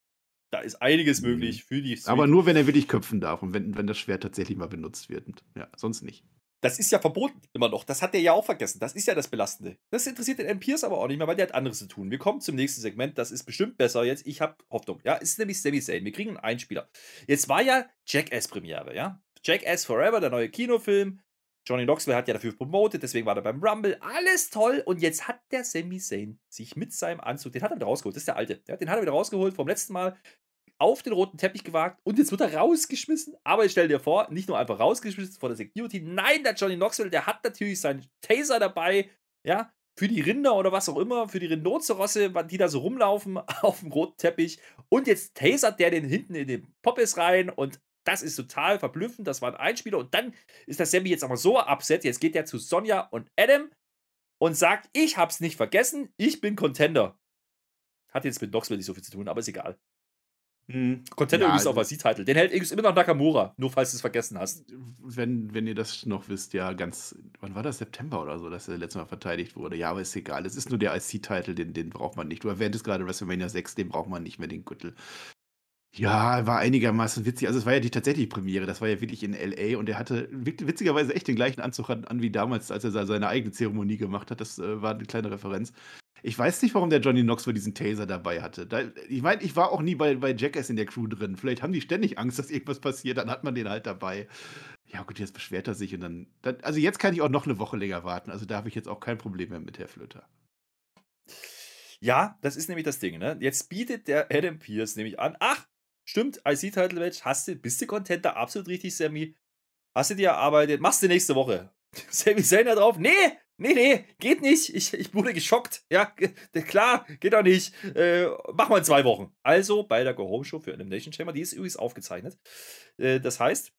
Da ist einiges mhm. möglich für die. Street. Aber nur, wenn er wirklich köpfen darf und wenn, wenn das Schwert tatsächlich mal benutzt wird. Ja, sonst nicht. Das ist ja verboten immer noch. Das hat der ja auch vergessen. Das ist ja das Belastende. Das interessiert den M. Pierce aber auch nicht mehr, weil der hat anderes zu tun. Wir kommen zum nächsten Segment. Das ist bestimmt besser jetzt. Ich habe Hoffnung. Ja, es ist nämlich Sami Zayn. Wir kriegen einen Einspieler. Jetzt war ja Jackass-Premiere, ja. Jackass Forever, der neue Kinofilm. Johnny Knoxville hat ja dafür promotet, deswegen war er beim Rumble. Alles toll. Und jetzt hat der Sami Zayn sich mit seinem Anzug, den hat er wieder rausgeholt, das ist der alte, ja, den hat er wieder rausgeholt vom letzten Mal, auf den roten Teppich gewagt und jetzt wird er rausgeschmissen. Aber ich stell dir vor, nicht nur einfach rausgeschmissen vor der Security. Nein, der Johnny Knoxville, der hat natürlich seinen Taser dabei, ja, für die Rinder oder was auch immer, für die Rhinozerosse, die da so rumlaufen auf dem roten Teppich. Und jetzt tasert der den hinten in den Poppes rein und das ist total verblüffend. Das war ein Einspieler. Und dann ist das Sammy jetzt aber so absetzt. Jetzt geht er zu Sonja und Adam und sagt: Ich hab's nicht vergessen, ich bin Contender. Hat jetzt mit Knoxville nicht so viel zu tun, aber ist egal. Mhm. Contender ja, übrigens auch als titel Den hält immer noch Nakamura, nur falls du es vergessen hast. Wenn, wenn ihr das noch wisst, ja, ganz. Wann war das? September oder so, dass er letztes Mal verteidigt wurde. Ja, aber ist egal. Es ist nur der IC-Titel, den, den braucht man nicht. Du erwähntest gerade WrestleMania 6, den braucht man nicht mehr, den Gürtel. Ja, war einigermaßen witzig. Also, es war ja die tatsächliche Premiere. Das war ja wirklich in L.A. und er hatte witzigerweise echt den gleichen Anzug an, an wie damals, als er seine eigene Zeremonie gemacht hat. Das äh, war eine kleine Referenz. Ich weiß nicht, warum der Johnny Knoxville diesen Taser dabei hatte. Da, ich meine, ich war auch nie bei, bei Jackass in der Crew drin. Vielleicht haben die ständig Angst, dass irgendwas passiert. Dann hat man den halt dabei. Ja, gut, jetzt beschwert er sich und dann, dann. Also, jetzt kann ich auch noch eine Woche länger warten. Also, da habe ich jetzt auch kein Problem mehr mit Herr Flöter. Ja, das ist nämlich das Ding, ne? Jetzt bietet der Adam Pierce nämlich an, ach, Stimmt, IC-Title-Match, hast du, bist du Contenter? Absolut richtig, Sammy. Hast du dir erarbeitet? Machst du nächste Woche. Sammy Zayn da drauf? Nee, nee, nee, geht nicht. Ich, ich wurde geschockt. Ja, klar, geht doch nicht. Äh, mach mal in zwei Wochen. Also bei der Go-Home-Show für Elimination Chamber, die ist übrigens aufgezeichnet. Äh, das heißt,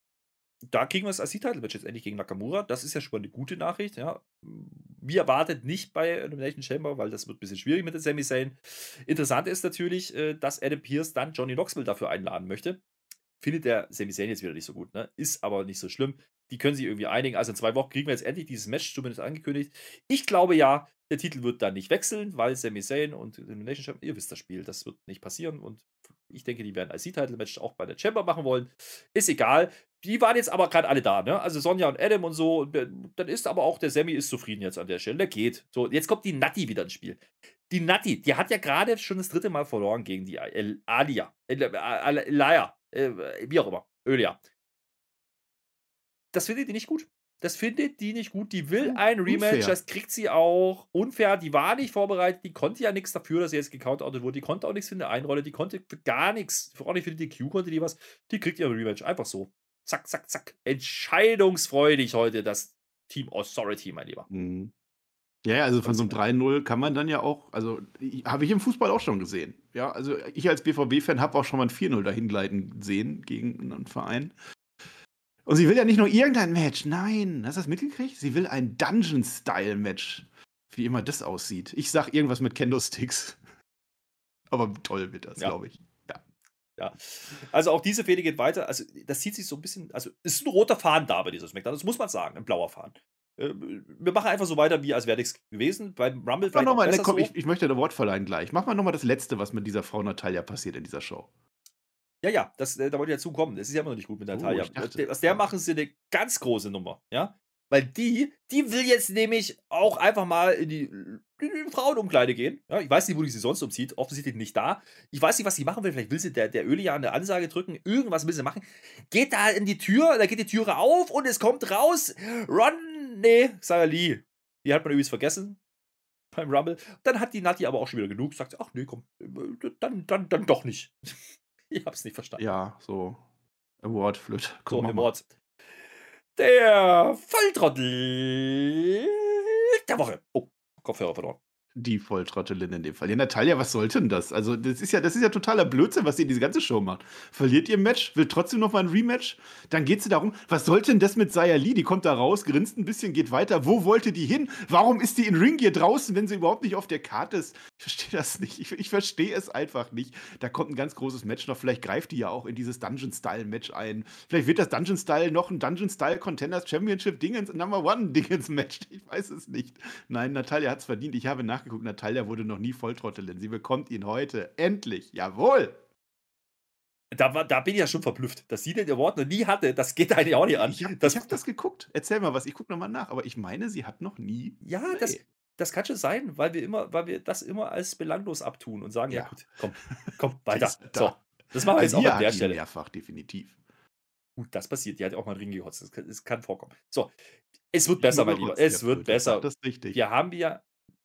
da kriegen wir das IC-Title-Match jetzt endlich gegen Nakamura. Das ist ja schon mal eine gute Nachricht, ja. Wie erwartet nicht bei Elimination Chamber, weil das wird ein bisschen schwierig mit den Sami Zayn. Interessant ist natürlich, äh, dass Adam Pierce dann Johnny Knoxville dafür einladen möchte. Findet der Sami Zayn jetzt wieder nicht so gut, ne? Ist aber nicht so schlimm. Die können sich irgendwie einigen. Also in zwei Wochen kriegen wir jetzt endlich dieses Match zumindest angekündigt. Ich glaube ja, der Titel wird dann nicht wechseln, weil Sami Zayn und Elimination Chamber, ihr wisst das Spiel, das wird nicht passieren und ich denke, die werden als C-Title-Match auch bei der Chamber machen wollen. Ist egal. Die waren jetzt aber gerade alle da, ne? Also Sonja und Adam und so. Dann ist aber auch der Sammy ist zufrieden jetzt an der Stelle. Der geht. So, jetzt kommt die Natti wieder ins Spiel. Die Natti, die hat ja gerade schon das dritte Mal verloren gegen die Alia. Elia. Äh, wie auch immer. Ölia. Das findet ihr nicht gut. Das findet die nicht gut. Die will ein Rematch, Unfair. das kriegt sie auch. Unfair, die war nicht vorbereitet, die konnte ja nichts dafür, dass sie jetzt gecountout wurde. Die konnte auch nichts für eine Einrolle, die konnte für gar nichts, auch nicht für die DQ konnte die was. Die kriegt ihr ein Rematch. Einfach so. Zack, zack, zack. Entscheidungsfreudig heute das Team Authority, mein Lieber. Mhm. Ja, also von so einem 3-0 kann man dann ja auch, also habe ich im Fußball auch schon gesehen. Ja, also ich als BVB-Fan habe auch schon mal ein 4-0 dahin gleiten sehen gegen einen Verein. Und sie will ja nicht nur irgendein Match, nein, hast du das mitgekriegt? Sie will ein Dungeon-Style-Match. Wie immer das aussieht. Ich sag irgendwas mit Kendo-Sticks. Aber toll wird das, ja. glaube ich. Ja. Ja. Also auch diese Fehde geht weiter. Also das zieht sich so ein bisschen, also es ist ein roter Faden da bei dieser Smackdown, das muss man sagen, ein blauer Faden. Äh, wir machen einfach so weiter, wie als wäre nichts gewesen. Beim Rumble vielleicht noch mal, ne, komm, so. ich, ich, möchte ein Wort verleihen gleich. Mach mal nochmal das Letzte, was mit dieser Frau Natalia passiert in dieser Show. Ja, ja, das, äh, da wollte ich dazu kommen. Das ist ja immer noch nicht gut mit Natalia. Oh, Aus der machen sie eine ganz große Nummer, ja. Weil die, die will jetzt nämlich auch einfach mal in die, in die Frauenumkleide gehen. Ja, ich weiß nicht, wo die sie sonst umzieht. Offensichtlich nicht da. Ich weiß nicht, was sie machen will. Vielleicht will sie der, der Ölia eine Ansage drücken. Irgendwas will sie machen. Geht da in die Tür, da geht die Türe auf und es kommt raus. Ron, nee, Sarah Lee. Die hat man übrigens vergessen beim Rumble. Dann hat die Nati aber auch schon wieder genug. Sagt, ach nee, komm, äh, dann, dann, dann doch nicht. Ich hab's nicht verstanden. Ja, so. Award, Flöte. So, Award. Der Volltrottel der Woche. Oh, Kopfhörer verloren. Die Volltrottelin in dem Fall. Ja, Natalia, was sollte denn das? Also, das ist ja, das ist ja totaler Blödsinn, was sie in diese ganze Show macht. Verliert ihr Match, will trotzdem noch mal ein Rematch, dann geht sie darum, was sollte denn das mit Saya Lee? Die kommt da raus, grinst ein bisschen, geht weiter. Wo wollte die hin? Warum ist die in Ringgear draußen, wenn sie überhaupt nicht auf der Karte ist? Ich verstehe das nicht. Ich, ich verstehe es einfach nicht. Da kommt ein ganz großes Match noch. Vielleicht greift die ja auch in dieses Dungeon-Style-Match ein. Vielleicht wird das Dungeon-Style noch ein Dungeon-Style Contenders Championship Dingens Number One Dingens Match. Ich weiß es nicht. Nein, Natalia hat es verdient. Ich habe nach nachgeguckt, Natalia wurde noch nie Volltrottelin. Sie bekommt ihn heute. Endlich. Jawohl. Da, war, da bin ich ja schon verblüfft, dass sie den Award noch nie hatte. Das geht eigentlich auch nicht an. Ich habe das, hab das geguckt. Erzähl mal was. Ich gucke nochmal nach. Aber ich meine, sie hat noch nie. Ja, nee. das, das kann schon sein, weil wir immer, weil wir das immer als belanglos abtun und sagen, ja, ja gut, komm, komm, weiter. so, das machen wir jetzt auch an der Stelle. Mehrfach, definitiv. Gut, das passiert. Die hat auch mal einen Ring gehotzt. Das kann, das kann vorkommen. So, es wird besser, mein Lieber. Es wird besser. Das ist richtig. Wir haben ja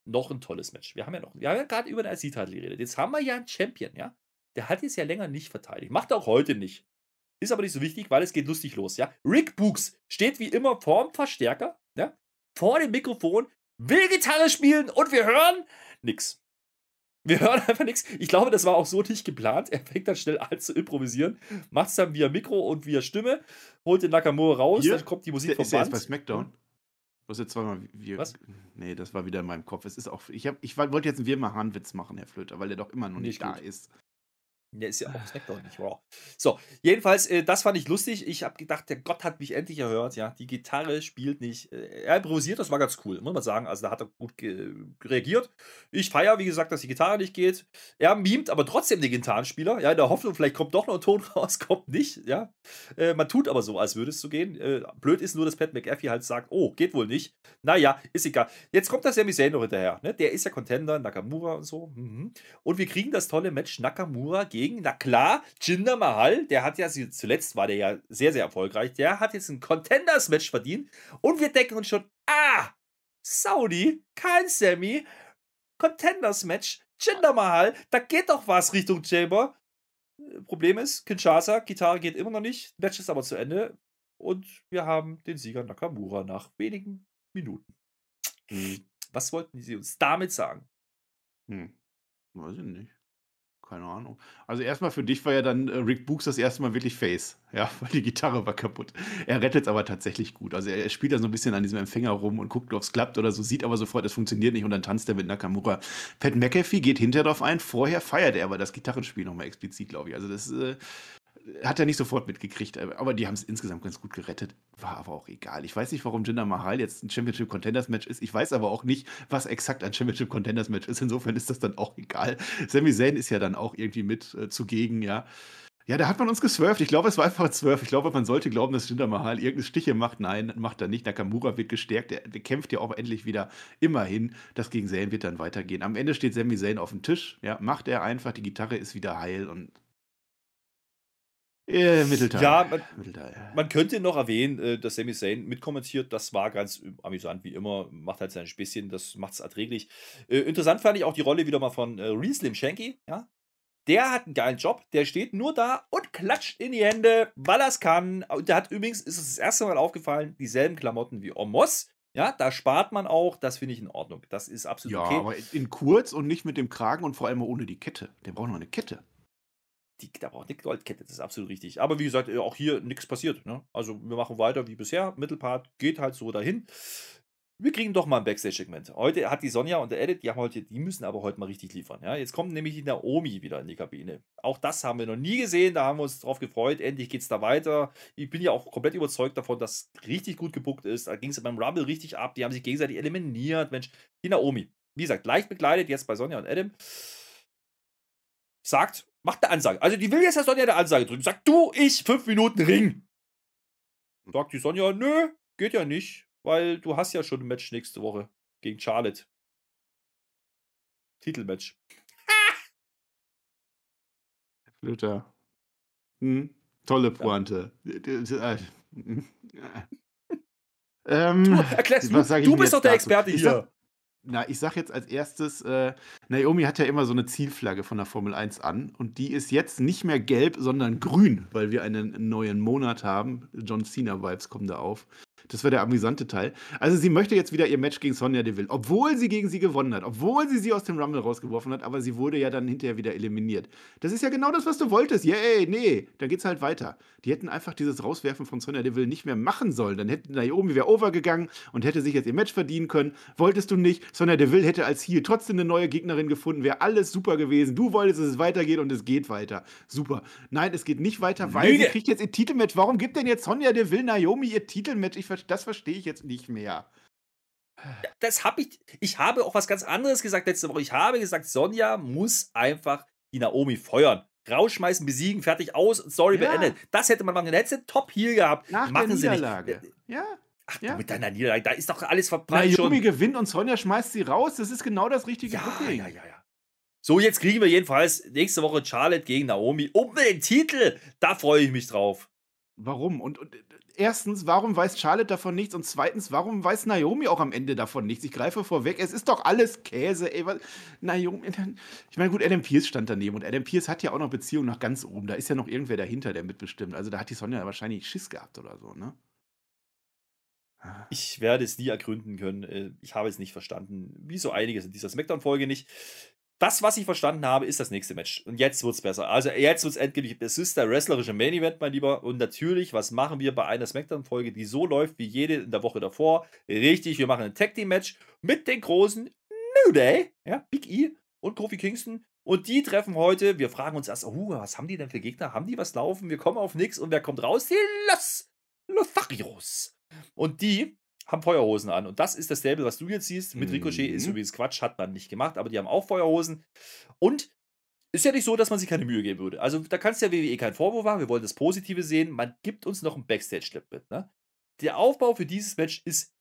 noch ein tolles Match. Wir haben ja noch, wir haben ja gerade über den IC-Titel geredet. Jetzt haben wir ja einen Champion, ja. Der hat jetzt ja länger nicht verteidigt. Macht er auch heute nicht. Ist aber nicht so wichtig, weil es geht lustig los, ja. Rick Books steht wie immer vorm Verstärker, ja. Vor dem Mikrofon, will Gitarre spielen und wir hören nix. Wir hören einfach nichts. Ich glaube, das war auch so nicht geplant. Er fängt dann schnell an zu improvisieren, macht es dann via Mikro und via Stimme, holt den Nakamura raus, Hier? dann kommt die Musik vom ist Band. Ist bei SmackDown? Du hast jetzt zweimal. Wir, Was? Nee, das war wieder in meinem Kopf. Es ist auch. Ich, ich wollte jetzt einen Wirma-Hahn-Witz machen, Herr Flöter, weil der doch immer noch nicht, nicht da ist. Der ist ja auch Smackdown nicht, wow. So, jedenfalls, äh, das fand ich lustig. Ich habe gedacht, der Gott hat mich endlich erhört. Ja, die Gitarre spielt nicht. Äh, er improvisiert, das war ganz cool, muss man sagen. Also, da hat er gut reagiert. Ich feiere, wie gesagt, dass die Gitarre nicht geht. Er mimt aber trotzdem den Gitarrenspieler. Ja, in der Hoffnung, vielleicht kommt doch noch ein Ton raus, kommt nicht. Ja, äh, man tut aber so, als würde es so gehen. Äh, blöd ist nur, dass Pat McAfee halt sagt: Oh, geht wohl nicht. Naja, ist egal. Jetzt kommt das Sami Zayn noch hinterher. Ne? Der ist ja Contender, Nakamura und so. Mhm. Und wir kriegen das tolle Match Nakamura gegen gegen, na klar, Jinder Mahal, der hat ja, zuletzt war der ja sehr, sehr erfolgreich, der hat jetzt ein Contenders-Match verdient und wir denken uns schon, ah, Saudi, kein Sammy, Contenders-Match, Jinder Mahal, da geht doch was Richtung Chamber. Problem ist, Kinshasa, Gitarre geht immer noch nicht, Match ist aber zu Ende und wir haben den Sieger Nakamura nach wenigen Minuten. Hm. Was wollten Sie uns damit sagen? Hm. Weiß ich nicht. Keine Ahnung. Also erstmal für dich war ja dann äh, Rick Books das erste Mal wirklich Face. Ja, weil die Gitarre war kaputt. Er rettet es aber tatsächlich gut. Also er, spielt da so ein bisschen an diesem Empfänger rum und guckt, ob es klappt oder so, sieht aber sofort, es funktioniert nicht und dann tanzt er mit Nakamura. Pat McAfee geht hinterher drauf ein, vorher feiert er aber das Gitarrenspiel nochmal explizit, glaube ich. Also das äh, hat er nicht sofort mitgekriegt, äh, aber die haben es insgesamt ganz gut gerettet. War aber auch egal. Ich weiß nicht, warum Jinder Mahal jetzt ein Championship Contenders Match ist. Ich weiß aber auch nicht, was exakt ein Championship Contenders Match ist. Insofern ist das dann auch egal. Sami Zayn ist ja dann auch irgendwie mit äh, zugegen, ja. Ja, da hat man uns geswerft. Ich glaube, es war einfach ein Swerve. Ich glaube, man sollte glauben, dass Jinder Mahal irgendeine Stiche macht. Nein, macht er nicht. Nakamura wird gestärkt. Der, der, kämpft ja auch endlich wieder immerhin. Das gegen Zayn wird dann weitergehen. Am Ende steht Sami Zayn auf dem Tisch. Ja, macht er einfach. Die Gitarre ist wieder heil und äh, Mittelteil. Ja, man, Mittelteil. man könnte noch erwähnen, äh, dass Sami Zayn mitkommentiert. Das war ganz amüsant, wie immer. Macht halt sein Späßchen, das macht es erträglich. Äh, interessant fand ich auch die Rolle wieder mal von äh, Rieslim Shanky. Ja? Der hat einen geilen Job. Der steht nur da und klatscht in die Hände, weil er es kann. Und der hat übrigens, ist es das erste Mal aufgefallen, dieselben Klamotten wie Omos. Ja, da spart man auch. Das finde ich in Ordnung. Das ist absolut ja, okay. Ja, aber in kurz und nicht mit dem Kragen und vor allem ohne die Kette. Der braucht noch eine Kette die, da braucht eine Goldkette, das ist absolut richtig. Aber wie gesagt, äh, auch hier nichts passiert. Ne? Also wir machen weiter wie bisher. Mittelpart geht halt so dahin. Wir kriegen doch mal ein Backstage-Segment. Heute hat die Sonja und der Edit, die haben heute, die müssen aber heute mal richtig liefern. Ja? Jetzt kommt nämlich die Naomi wieder in die Kabine. Auch das haben wir noch nie gesehen, da haben wir uns drauf gefreut. Endlich geht es da weiter. Ich bin ja auch komplett überzeugt davon, dass richtig gut gebuckt ist. Da ging es beim Rumble richtig ab. Die haben sich gegenseitig eliminiert. Mensch, die Naomi. Wie gesagt, leicht begleitet jetzt bei Sonja und Adam. Sagt, Macht eine Ansage. Also die will jetzt, dass Sonja eine Ansage drücken. Sagt du, ich, fünf Minuten Ring. Sagt die Sonja, nö, geht ja nicht, weil du hast ja schon ein Match nächste Woche gegen Charlotte. Titelmatch. Flöter. Hm, tolle Pointe. Ja. ähm, du, erklärst du, du bist doch der Experte hier. Na, ich sag jetzt als erstes, äh, Naomi hat ja immer so eine Zielflagge von der Formel 1 an und die ist jetzt nicht mehr gelb, sondern grün, weil wir einen neuen Monat haben. John Cena-Vibes kommen da auf. Das war der amüsante Teil. Also sie möchte jetzt wieder ihr Match gegen Sonja Deville, obwohl sie gegen sie gewonnen hat, obwohl sie sie aus dem Rumble rausgeworfen hat, aber sie wurde ja dann hinterher wieder eliminiert. Das ist ja genau das, was du wolltest. Yay, nee, dann geht's halt weiter. Die hätten einfach dieses Rauswerfen von Sonja Deville nicht mehr machen sollen. Dann hätten Naomi wäre overgegangen und hätte sich jetzt ihr Match verdienen können. Wolltest du nicht. Sonja Deville hätte als hier trotzdem eine neue Gegnerin gefunden. Wäre alles super gewesen. Du wolltest, dass es weitergeht und es geht weiter. Super. Nein, es geht nicht weiter, weil Lüge. sie kriegt jetzt ihr Titelmatch. Warum gibt denn jetzt Sonja Deville Naomi ihr Titelmatch? Ich, ver- das verstehe ich jetzt nicht mehr. Das habe ich. Ich habe auch was ganz anderes gesagt letzte Woche. Ich habe gesagt, Sonja muss einfach die Naomi feuern. Rausschmeißen, besiegen, fertig aus, Story Ja. beendet. Das hätte man machen. Dann hätte Top Heel gehabt. Nach Machen der sie Niederlage. nicht. Ja. Ach, Ja. mit deiner Niederlage, da ist doch alles verbrannt Naomi schon. gewinnt und Sonja schmeißt sie raus. Das ist genau das richtige Ja, Booking. ja, ja, ja. So, jetzt kriegen wir jedenfalls nächste Woche Charlotte gegen Naomi um den Titel. Da freue ich mich drauf. Warum? Und, und erstens, warum weiß Charlotte davon nichts? Und zweitens, warum weiß Naomi auch am Ende davon nichts? Ich greife vorweg, es ist doch alles Käse, ey. Was, Naomi, ich meine, gut, Adam Pierce stand daneben und Adam Pierce hat ja auch noch Beziehungen nach ganz oben. Da ist ja noch irgendwer dahinter, der mitbestimmt. Also da hat die Sonja wahrscheinlich Schiss gehabt oder so, ne? Ich werde es nie ergründen können. Äh, Ich habe es nicht verstanden. Wie so einiges in dieser Smackdown-Folge nicht. Das, was ich verstanden habe, ist das nächste Match. Und jetzt wird es besser. Also jetzt wird es endgültig. Es ist der wrestlerische Main Event, mein Lieber. Und natürlich, was machen wir bei einer Smackdown-Folge, die so läuft wie jede in der Woche davor? Richtig, wir machen ein Tag Team Match mit den großen New Day, ja, Big E und Kofi Kingston. Und die treffen heute. Wir fragen uns erst, oh, was haben die denn für Gegner? Haben die was laufen? Wir kommen auf nichts. Und wer kommt raus? Die Los Lotharios. Und die haben Feuerhosen an. Und das ist das Stable, was du jetzt siehst. Mit Ricochet ist Mhm. übrigens Quatsch, hat man nicht gemacht, aber die haben auch Feuerhosen. Und ist ja nicht so, dass man sich keine Mühe geben würde. Also da kannst du ja WWE keinen Vorwurf machen. Wir wollen das Positive sehen. Man gibt uns noch einen Backstage-Clip mit. Ne? Der Aufbau für dieses Match ist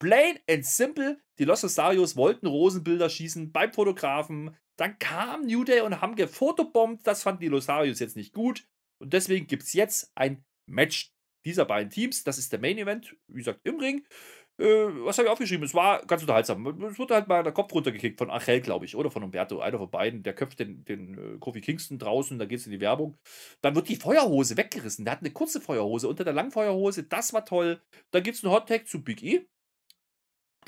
plain and simple. Die Los Osarios wollten Rosenbilder schießen beim Fotografen. Dann kam New Day und haben gefotobombt. Das fanden die Losarios jetzt nicht gut. Und deswegen gibt es jetzt ein Match dieser beiden Teams. Das ist der Main Event, wie gesagt, im Ring. Äh, was habe ich aufgeschrieben? Es war ganz unterhaltsam. Es wurde halt mal der Kopf runtergekickt von Achel, glaube ich, oder von Umberto, einer von beiden. Der köpft den, den äh, Kofi Kingston draußen, da geht es in die Werbung. Dann wird die Feuerhose weggerissen. Der hat eine kurze Feuerhose unter der langen Feuerhose. Das war toll. Dann gibt es einen Hot Tag zu Big E.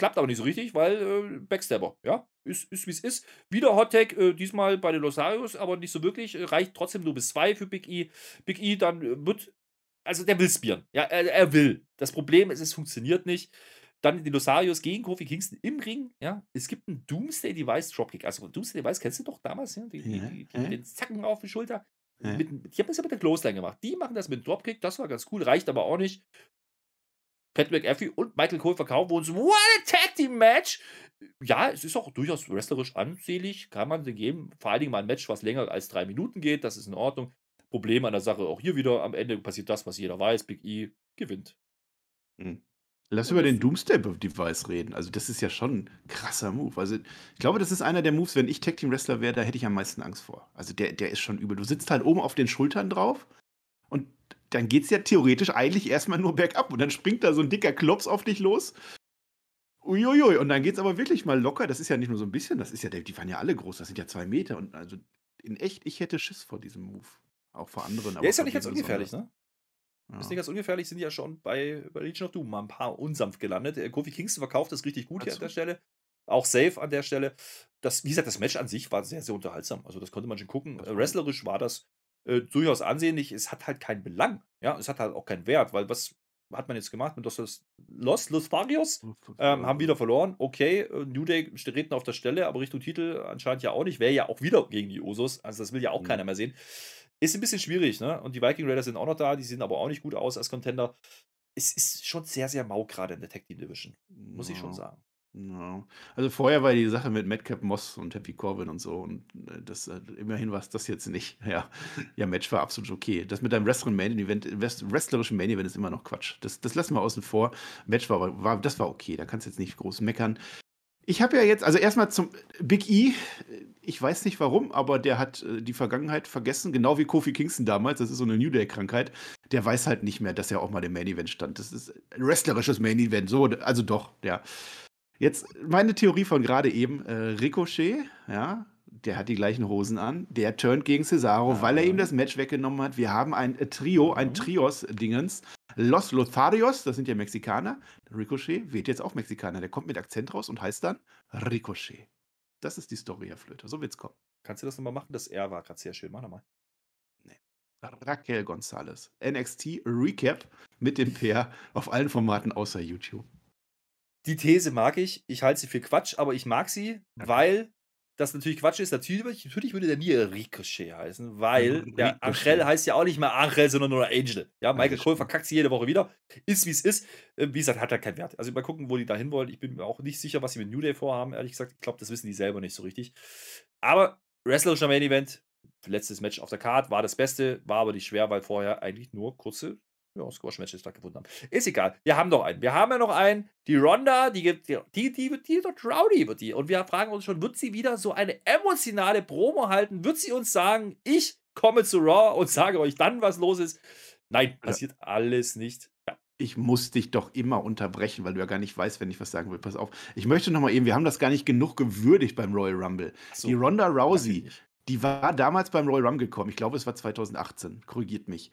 Klappt aber nicht so richtig, weil äh, Backstabber, ja, ist, ist wie es ist. Wieder Hot äh, diesmal bei den Losarios, aber nicht so wirklich. Äh, reicht trotzdem nur bis zwei für Big E. Big E dann äh, wird, also der will spieren. Ja, er, er will. Das Problem ist, es funktioniert nicht. Dann die Losarios gegen Kofi Kingston im Ring. Ja, es gibt einen Doomsday Device Dropkick. Also Doomsday Device kennst du doch damals, ja? Die, Ja, die, die ja. mit den Zacken auf die Schulter. Ja. Mit, die haben das ja mit der Clothesline gemacht. Die machen das mit dem Dropkick. Das war ganz cool, reicht aber auch nicht. Pat McAfee und Michael Cole verkaufen uns What a Tag Team Match! Ja, es ist auch durchaus wrestlerisch ansehlich, kann man sie geben. Vor allen Dingen mal ein Match, was länger als drei Minuten geht, das ist in Ordnung. Problem an der Sache auch hier wieder, am Ende passiert das, was jeder weiß, Big E gewinnt. Hm. Lass über den Doomsday-Device reden. Also, das ist ja schon ein krasser Move. Also, ich glaube, das ist einer der Moves, wenn ich Tag Team Wrestler wäre, da hätte ich am meisten Angst vor. Also, der, der ist schon übel. Du sitzt halt oben auf den Schultern drauf und dann geht es ja theoretisch eigentlich erstmal nur bergab und dann springt da so ein dicker Klops auf dich los. Uiuiui, und dann geht es aber wirklich mal locker. Das ist ja nicht nur so ein bisschen, das ist ja, die waren ja alle groß, das sind ja zwei Meter. Und also in echt, ich hätte Schiss vor diesem Move. Auch vor anderen. Der ist ja nicht ganz ungefährlich, ne? Ja. Ist nicht ganz ungefährlich, sind ja schon bei, bei Legion of Doom mal ein paar unsanft gelandet. Äh, Kofi Kingston verkauft das richtig gut hier an der Stelle. Auch safe an der Stelle. Das, wie gesagt, das Match an sich war sehr, sehr unterhaltsam. Also, das konnte man schon gucken. Äh, Absolut. wrestlerisch war das äh, durchaus ansehnlich. Es hat halt keinen Belang. Ja, es hat halt auch keinen Wert, weil was hat man jetzt gemacht mit Los, Los Lotharios? Ähm, haben wieder verloren. Okay, äh, New Day treten auf der Stelle, aber Richtung Titel anscheinend ja auch nicht. Wäre ja auch wieder gegen die Usos. Also, das will ja auch Mhm. keiner mehr sehen. Ist ein bisschen schwierig, ne? Und die Viking Raiders sind auch noch da. Die sehen aber auch nicht gut aus als Contender. Es ist schon sehr, sehr mau gerade in der Tag Team Division. Muss ich schon sagen. Ja. Also vorher war die Sache mit Madcap Moss und Happy Corbin und so und äh, das äh, immerhin war es das jetzt nicht. Ja, ja, Match war absolut okay. Das mit deinem Wrestling Main Event, Wrest- wrestlerischen Main Event ist immer noch Quatsch. Das, das lassen wir außen vor. Match war, war das war okay. Da kannst du jetzt nicht groß meckern. Ich habe ja jetzt, also erstmal zum Big E. Ich weiß nicht warum, aber der hat äh, die Vergangenheit vergessen, genau wie Kofi Kingston damals. Das ist so eine New Day-Krankheit. Der weiß halt nicht mehr, dass er auch mal im Main Event stand. Das ist ein wrestlerisches Main Event. So, also doch, ja. Jetzt meine Theorie von gerade eben: äh, Ricochet, ja, der hat die gleichen Hosen an. Der turnt gegen Cesaro, weil er ihm das Match weggenommen hat. Wir haben ein äh, Trio, ein Mhm. Trios-Dingens. Los Lotharios, das sind ja Mexikaner. Ricochet wird jetzt auch Mexikaner. Der kommt mit Akzent raus und heißt dann Ricochet. Das ist die Story, Herr Flöter. So wird's kommen. Kannst du das nochmal machen? Das R war gerade sehr schön. Mach nochmal. Raquel Gonzalez. NXT Recap mit dem Pair auf allen Formaten außer YouTube. Die These mag ich. Ich halte sie für Quatsch, aber ich mag sie, Okay. weil das natürlich Quatsch ist. Natürlich, natürlich würde der nie Ricochet heißen, weil der Ricochet. Angel heißt ja auch nicht mehr Angel, sondern nur Angel. Ja, Michael Cole verkackt sie jede Woche wieder. Ist wie es ist. Äh, Wie gesagt, hat halt keinen Wert. Also mal gucken, wo die da hin wollen. Ich bin mir auch nicht sicher, was sie mit New Day vorhaben, ehrlich gesagt. Ich glaube, das wissen die selber nicht so richtig. Aber wrestlerischer Main Event, letztes Match auf der Card, war das Beste, war aber nicht schwer, weil vorher eigentlich nur kurze ja, Squash-Matches stattgefunden haben. Ist egal. Wir haben noch einen. Wir haben ja noch einen. Die Ronda, die gibt, die, die, die, wird- die wird rowdy, wird die. Und wir fragen uns schon, wird sie wieder so eine emotionale Promo halten? Wird sie uns sagen, ich komme zu Raw und sage euch dann, was los ist? Nein, passiert alles nicht. Ja. Ich muss dich doch immer unterbrechen, weil du ja gar nicht weißt, wenn ich was sagen will. Pass auf. Ich möchte noch mal eben, wir haben das gar nicht genug gewürdigt beim Royal Rumble. So, die Ronda Rousey, die war damals beim Royal Rumble gekommen. Ich glaube, es war 2018. Korrigiert mich.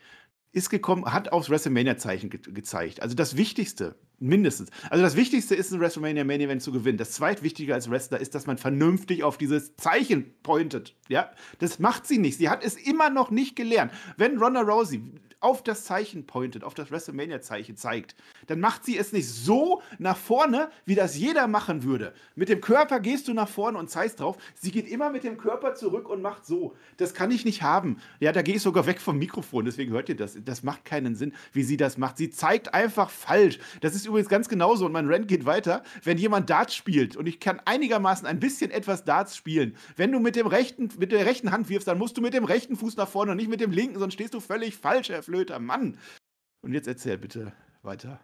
Ist gekommen, hat aufs WrestleMania-Zeichen ge gezeigt. Also das Wichtigste, mindestens. Also das Wichtigste ist, ein WrestleMania Main Event zu gewinnen. Das zweitwichtige als Wrestler ist, dass man vernünftig auf dieses Zeichen pointet. Ja, das macht sie nicht. Sie hat es immer noch nicht gelernt. Wenn Ronda Rousey auf das Zeichen pointet, auf das WrestleMania-Zeichen zeigt, dann macht sie es nicht so nach vorne, wie das jeder machen würde. Mit dem Körper gehst du nach vorne und zeigst drauf. Sie geht immer mit dem Körper zurück und macht so. Das kann ich nicht haben. Ja, da gehe ich sogar weg vom Mikrofon, deswegen hört ihr das. Das macht keinen Sinn, wie sie das macht. Sie zeigt einfach falsch. Das ist übrigens ganz genauso und mein Rant geht weiter. Wenn jemand Darts spielt und ich kann einigermaßen ein bisschen etwas Darts spielen, wenn du mit dem rechten, mit der rechten Hand wirfst, dann musst du mit dem rechten Fuß nach vorne und nicht mit dem linken, sonst stehst du völlig falsch, Herr Flöter. Mann. Und jetzt erzähl bitte weiter.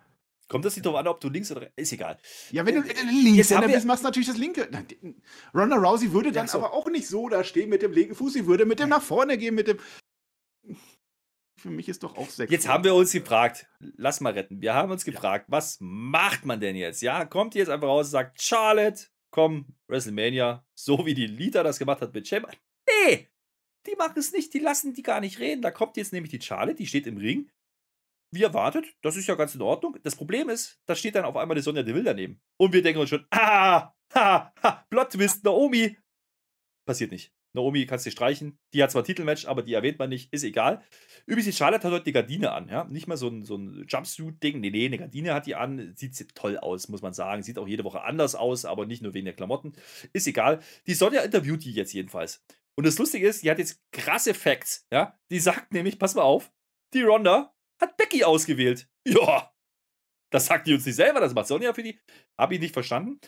Kommt das nicht darauf an, ob du links oder ist egal. Ja, wenn du Jetzt links haben Händer wir- bist, machst du natürlich das linke. Ronda Rousey würde dann Ja, so. aber auch nicht so da stehen mit dem linken Fuß. Sie würde mit dem nach vorne gehen, mit dem. Für mich ist doch auch sechs. Jetzt haben wir uns gefragt, lass mal retten. Wir haben uns gefragt, was macht man denn jetzt? Ja, kommt jetzt einfach raus und sagt, Charlotte, komm, WrestleMania, so wie die Lita das gemacht hat mit Chamber. Nee, die machen es nicht, die lassen die gar nicht reden. Da kommt jetzt nämlich die Charlotte, die steht im Ring. Wie erwartet, das ist ja ganz in Ordnung. Das Problem ist, da steht dann auf einmal die Sonja Deville daneben. Und wir denken uns schon, ah, ha, ha, Plot Twist, Naomi. Passiert nicht. Naomi kannst du streichen. Die hat zwar Titelmatch, aber die erwähnt man nicht, ist egal. Übrigens, die Charlotte hat heute die Gardine an, ja. Nicht mal so ein, so ein Jumpsuit-Ding. Nee, nee, eine Gardine hat die an. Sieht sie- toll aus, muss man sagen. Sieht auch jede Woche anders aus, aber nicht nur wegen der Klamotten. Ist egal. Die Sonja interviewt die jetzt jedenfalls. Und das Lustige ist, die hat jetzt krasse Facts, ja. Die sagt nämlich, pass mal auf, die Ronda hat Becky ausgewählt. Ja. Das sagt die uns nicht selber, das macht Sonja für die. Hab ich nicht verstanden.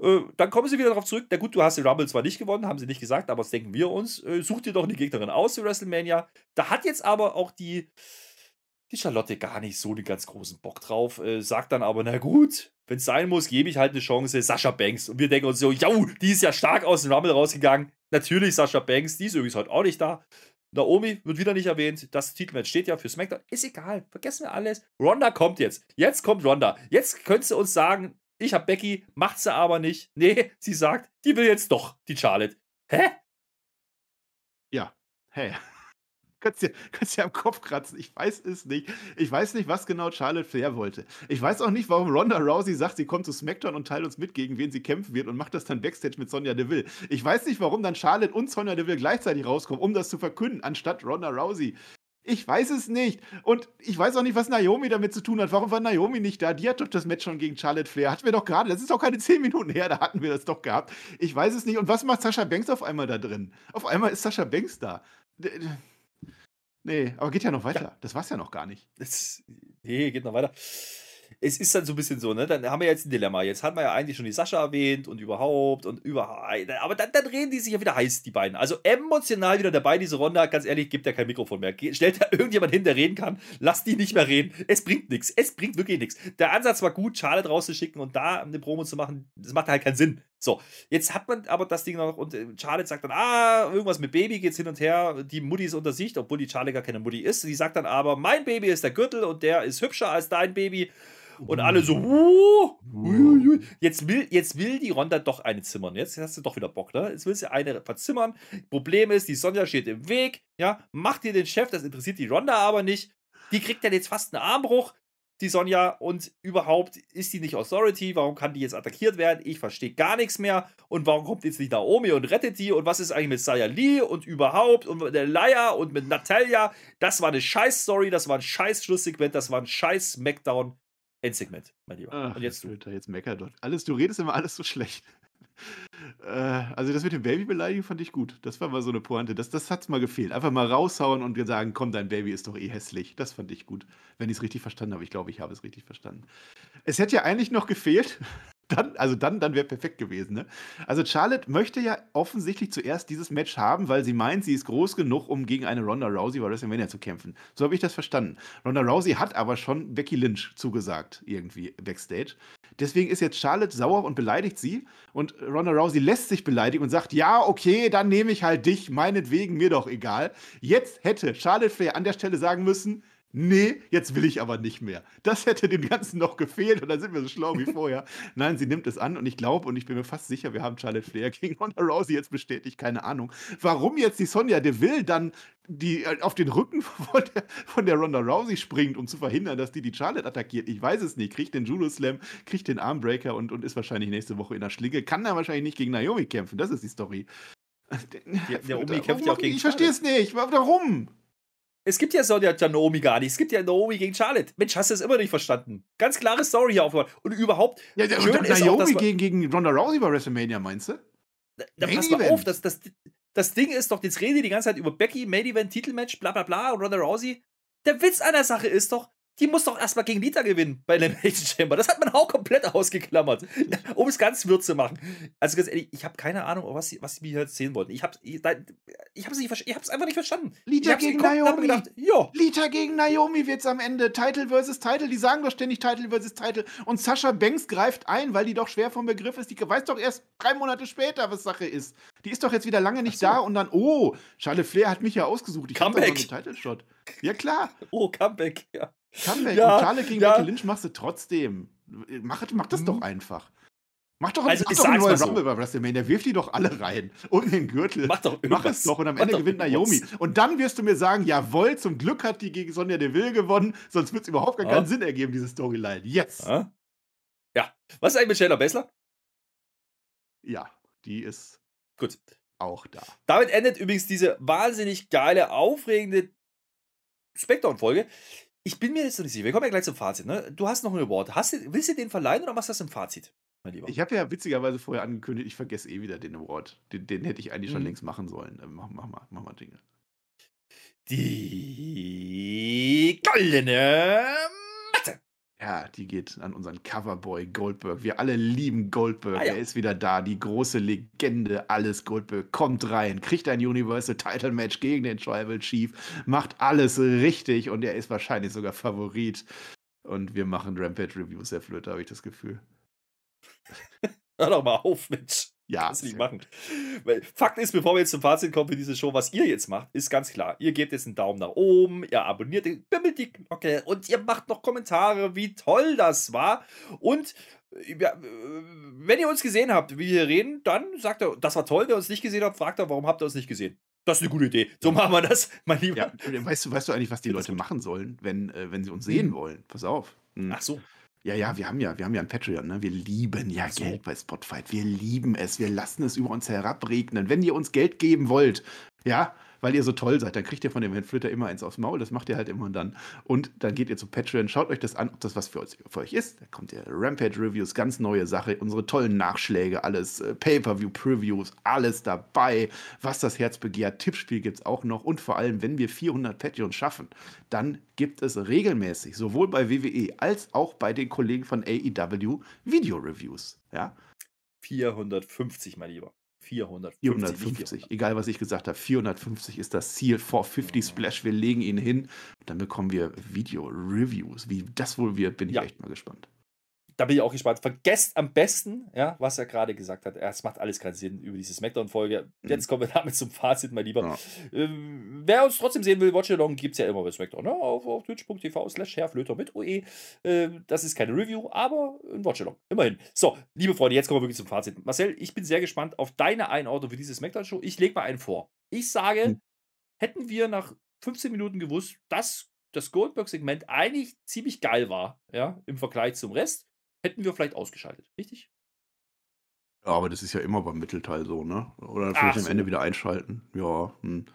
Äh, dann kommen sie wieder darauf zurück. Na gut, du hast den Rumble zwar nicht gewonnen, haben sie nicht gesagt, aber das denken wir uns. Äh, such dir doch eine Gegnerin aus für WrestleMania. Da hat jetzt aber auch die, die Charlotte gar nicht so den ganz großen Bock drauf. Äh, sagt dann aber, na gut, wenn es sein muss, gebe ich halt eine Chance. Sascha Banks. Und wir denken uns so, jau, die ist ja stark aus dem Rumble rausgegangen. Natürlich Sascha Banks, die ist übrigens heute auch nicht da. Naomi wird wieder nicht erwähnt. Das Titelmatch steht ja für SmackDown. Ist egal. Vergessen wir alles. Ronda kommt jetzt. Jetzt kommt Ronda. Jetzt könntest du uns sagen, ich hab Becky, macht sie aber nicht. Nee, sie sagt, die will jetzt doch, die Charlotte. Hä? Ja. Hey. Kannst dir, kannst dir am Kopf kratzen. Ich weiß es nicht. Ich weiß nicht, was genau Charlotte Flair wollte. Ich weiß auch nicht, warum Ronda Rousey sagt, sie kommt zu SmackDown und teilt uns mit, gegen wen sie kämpfen wird und macht das dann Backstage mit Sonja Deville. Ich weiß nicht, warum dann Charlotte und Sonja Deville gleichzeitig rauskommen, um das zu verkünden, anstatt Ronda Rousey. Ich weiß es nicht. Und ich weiß auch nicht, was Naomi damit zu tun hat. Warum war Naomi nicht da? Die hat doch das Match schon gegen Charlotte Flair. Hatten wir doch gerade. Das ist doch keine 10 Minuten her. Da hatten wir das doch gehabt. Ich weiß es nicht. Und was macht Sascha Banks auf einmal da drin? Auf einmal ist Sascha Banks da. D- Nee, aber geht ja noch weiter. Das war's ja noch gar nicht. Das, nee, geht noch weiter. Es ist dann so ein bisschen so, ne? Dann haben wir jetzt ein Dilemma. Jetzt hat man ja eigentlich schon die Sascha erwähnt und überhaupt und überhaupt. Aber dann, dann reden die sich ja wieder heiß, die beiden. Also emotional wieder dabei, diese Ronda. Ganz ehrlich, gibt ja kein Mikrofon mehr. Ge- Stellt da irgendjemand hin, der reden kann. Lass die nicht mehr reden. Es bringt nichts. Es bringt wirklich nichts. Der Ansatz war gut, Charlotte rauszuschicken und da eine Promo zu machen. Das macht halt keinen Sinn. So, jetzt hat man aber das Ding noch und äh, Charlotte sagt dann, ah, irgendwas mit Baby geht's hin und her. Die Mutti ist unter Sicht, obwohl die Charlotte gar keine Mutti ist. Sie sagt dann aber, mein Baby ist der Gürtel und der ist hübscher als dein Baby. Und alle so, uh, uiuiui. jetzt, will, jetzt will die Ronda doch eine zimmern. Jetzt hast du doch wieder Bock, ne? Jetzt will sie eine verzimmern. Problem ist, die Sonja steht im Weg. Ja, macht ihr den Chef, das interessiert die Ronda aber nicht. Die kriegt dann jetzt fast einen Armbruch. Die Sonja, und überhaupt ist die nicht Authority? Warum kann die jetzt attackiert werden? Ich verstehe gar nichts mehr. Und warum kommt jetzt nicht Naomi und rettet die? Und was ist eigentlich mit Saya Lee und überhaupt und mit der Leia und mit Natalia? Das war eine scheiß Story, das war ein scheiß Schlusssegment, das war ein scheiß Smackdown Endsegment, mein Lieber. Ach, und jetzt du. Alter, jetzt meckert dort. Alles, du redest immer alles so schlecht. Äh, also das mit dem Baby beleidigen fand ich gut. Das war mal so eine Pointe. Das, das hat's mal gefehlt. Einfach mal raushauen und sagen, komm, dein Baby ist doch eh hässlich. Das fand ich gut. Wenn ich es richtig verstanden habe. Ich glaube, ich habe es richtig verstanden. Es hätte ja eigentlich noch gefehlt. Dann, also dann, dann wäre perfekt gewesen. Ne? Also Charlotte möchte ja offensichtlich zuerst dieses Match haben, weil sie meint, sie ist groß genug, um gegen eine Ronda Rousey bei WrestleMania zu kämpfen. So habe ich das verstanden. Ronda Rousey hat aber schon Becky Lynch zugesagt, irgendwie backstage. Deswegen ist jetzt Charlotte sauer und beleidigt sie. Und Ronda Rousey lässt sich beleidigen und sagt, ja, okay, dann nehme ich halt dich, meinetwegen, mir doch egal. Jetzt hätte Charlotte Flair an der Stelle sagen müssen, nee, jetzt will ich aber nicht mehr. Das hätte dem Ganzen noch gefehlt und dann sind wir so schlau wie vorher. Nein, sie nimmt es an und ich glaube und ich bin mir fast sicher, wir haben Charlotte Flair gegen Ronda Rousey jetzt bestätigt, keine Ahnung. Warum jetzt die Sonja Deville dann die äh, auf den Rücken von der, von der Ronda Rousey springt, um zu verhindern, dass die die Charlotte attackiert. Ich weiß es nicht. Kriegt den Judo Slam, kriegt den Armbreaker und, und ist wahrscheinlich nächste Woche in der Schlinge. Kann da wahrscheinlich nicht gegen Naomi kämpfen. Das ist die Story. Die, Naomi kämpft ja auch gegen Ich verstehe es nicht. Warum? Es gibt ja Sonja Naomi gar nicht. Es gibt ja Naomi gegen Charlotte. Mensch, hast du es immer nicht verstanden? Ganz klare Story hier aufgebaut. Und überhaupt. Ja, schön und ist Naomi auch, gegen, gegen Ronda Rousey bei WrestleMania, meinst du? Da, da pass mal auf, das, das, das Ding ist doch, jetzt reden die die ganze Zeit über Becky, Main Event, Titelmatch, bla bla bla, Ronda Rousey. Der Witz an der Sache ist doch, die muss doch erstmal gegen Lita gewinnen bei Elimination Chamber. Das hat man auch komplett ausgeklammert, um es ganz wirr zu machen. Also ganz ehrlich, ich habe keine Ahnung, was sie, was sie mir hier erzählen wollten. Ich habe ich, ich hab's nicht, ich hab's einfach nicht verstanden. Lita gegen Naomi. Gedacht, jo. Lita gegen Naomi wird's am Ende. Title versus Title. Die sagen doch ständig Title versus Title. Und Sascha Banks greift ein, weil die doch schwer vom Begriff ist. Die weiß doch erst drei Monate später, was Sache ist. Die ist doch jetzt wieder lange nicht so. da und dann, oh, Charlotte Flair hat mich ja ausgesucht. Ich Comeback. einen Title-Shot. Ja, klar. Oh, Comeback, ja. Comeback. Ja, und Charlotte gegen ja. Becky Lynch machst du trotzdem. Mach, mach das mhm. doch einfach. Mach doch, also, mach doch einen neuen Rumble so. bei WrestleMania. Wirf die doch alle rein. Um den Gürtel. Mach doch Mach es doch und am Ende gewinnt Naomi. Und dann wirst du mir sagen, jawohl, zum Glück hat die gegen Sonja Deville gewonnen. Sonst wird es überhaupt gar ja. keinen Sinn ergeben, diese Storyline. Yes. Ja. ja. Was ist eigentlich mit Shayna Baszler? Ja, die ist gut auch da. Damit endet übrigens diese wahnsinnig geile, aufregende Spectrum-Folge. Ich bin mir jetzt nicht sicher. Wir kommen ja gleich zum Fazit. Ne? Du hast noch einen Award. Hast du, willst du den verleihen oder machst du das im Fazit, mein Lieber? Ich habe ja witzigerweise vorher angekündigt, ich vergesse eh wieder den Award. Den, den hätte ich eigentlich schon mhm. längst machen sollen. Äh, mach, mach, mal, mach mal Dinge. Die goldene ja, die geht an unseren Coverboy Goldberg. Wir alle lieben Goldberg. Ah, ja. Er ist wieder da. Die große Legende, alles Goldberg. Kommt rein, kriegt ein Universal Title Match gegen den Tribal Chief, macht alles richtig und er ist wahrscheinlich sogar Favorit. Und wir machen Rampage Reviews, Herr Flöter, habe ich das Gefühl. Hör doch mal auf, Mensch. Ja. Das nicht machen. Weil Fakt ist, bevor wir jetzt zum Fazit kommen für diese Show, was ihr jetzt macht, ist ganz klar. Ihr gebt jetzt einen Daumen nach oben, ihr abonniert den, die Glocke und ihr macht noch Kommentare, wie toll das war. Und äh, ja, äh, wenn ihr uns gesehen habt, wie wir reden, dann sagt er, das war toll. Wer uns nicht gesehen hat, fragt er, warum habt ihr uns nicht gesehen? Das ist eine gute Idee. So machen wir das, mein Lieber. Ja, weißt, du, weißt du eigentlich, was die Leute machen sollen, wenn, äh, wenn sie uns sehen hm. wollen? Pass auf. Hm. Ach so. Ja, ja, wir haben ja, wir haben ja ein Patreon, ne? Wir lieben ja so. Geld bei Spotify. Wir lieben es. Wir lassen es über uns herabregnen. Wenn ihr uns Geld geben wollt, ja, weil ihr so toll seid, dann kriegt ihr von dem Flitter immer eins aufs Maul. Das macht ihr halt immer und dann. Und dann geht ihr zu Patreon, schaut euch das an, ob das was für, euch, für euch ist. Da kommt ihr Rampage-Reviews, ganz neue Sache, unsere tollen Nachschläge, alles, äh, Pay-Per-View-Previews, alles dabei, was das Herz begehrt. Tippspiel gibt es auch noch. Und vor allem, wenn wir 400 Patreons schaffen, dann gibt es regelmäßig, sowohl bei WWE als auch bei den Kollegen von AEW, Video-Reviews. Ja? 450, mein Lieber. 450. 450. Egal, was ich gesagt habe. 450 ist das Ziel. 450 Splash. Wir legen ihn hin. Dann bekommen wir Video-Reviews. Wie das wohl wird, bin ich ja. echt mal gespannt da bin ich auch gespannt. Vergesst am besten, ja, was er gerade gesagt hat. Es macht alles keinen Sinn über diese Smackdown-Folge. Mhm. Jetzt kommen wir damit zum Fazit, mein Lieber. Ja. Ähm, wer uns trotzdem sehen will, Watch Along gibt es ja immer bei Smackdown. Ne? Auf, auf twitch.tv slash Herrflöter mit OE. Äh, das ist keine Review, aber ein Watch Along. Immerhin. So, liebe Freunde, jetzt kommen wir wirklich zum Fazit. Marcel, ich bin sehr gespannt auf deine Einordnung für diese Smackdown-Show. Ich lege mal einen vor. Ich sage, mhm. hätten wir nach 15 Minuten gewusst, das das Goldberg-Segment eigentlich ziemlich geil war, ja, im Vergleich zum Rest, hätten wir vielleicht ausgeschaltet, richtig? Ja, aber das ist ja immer beim Mittelteil so, ne? Oder vielleicht am so. Ende wieder einschalten. Ja, hm.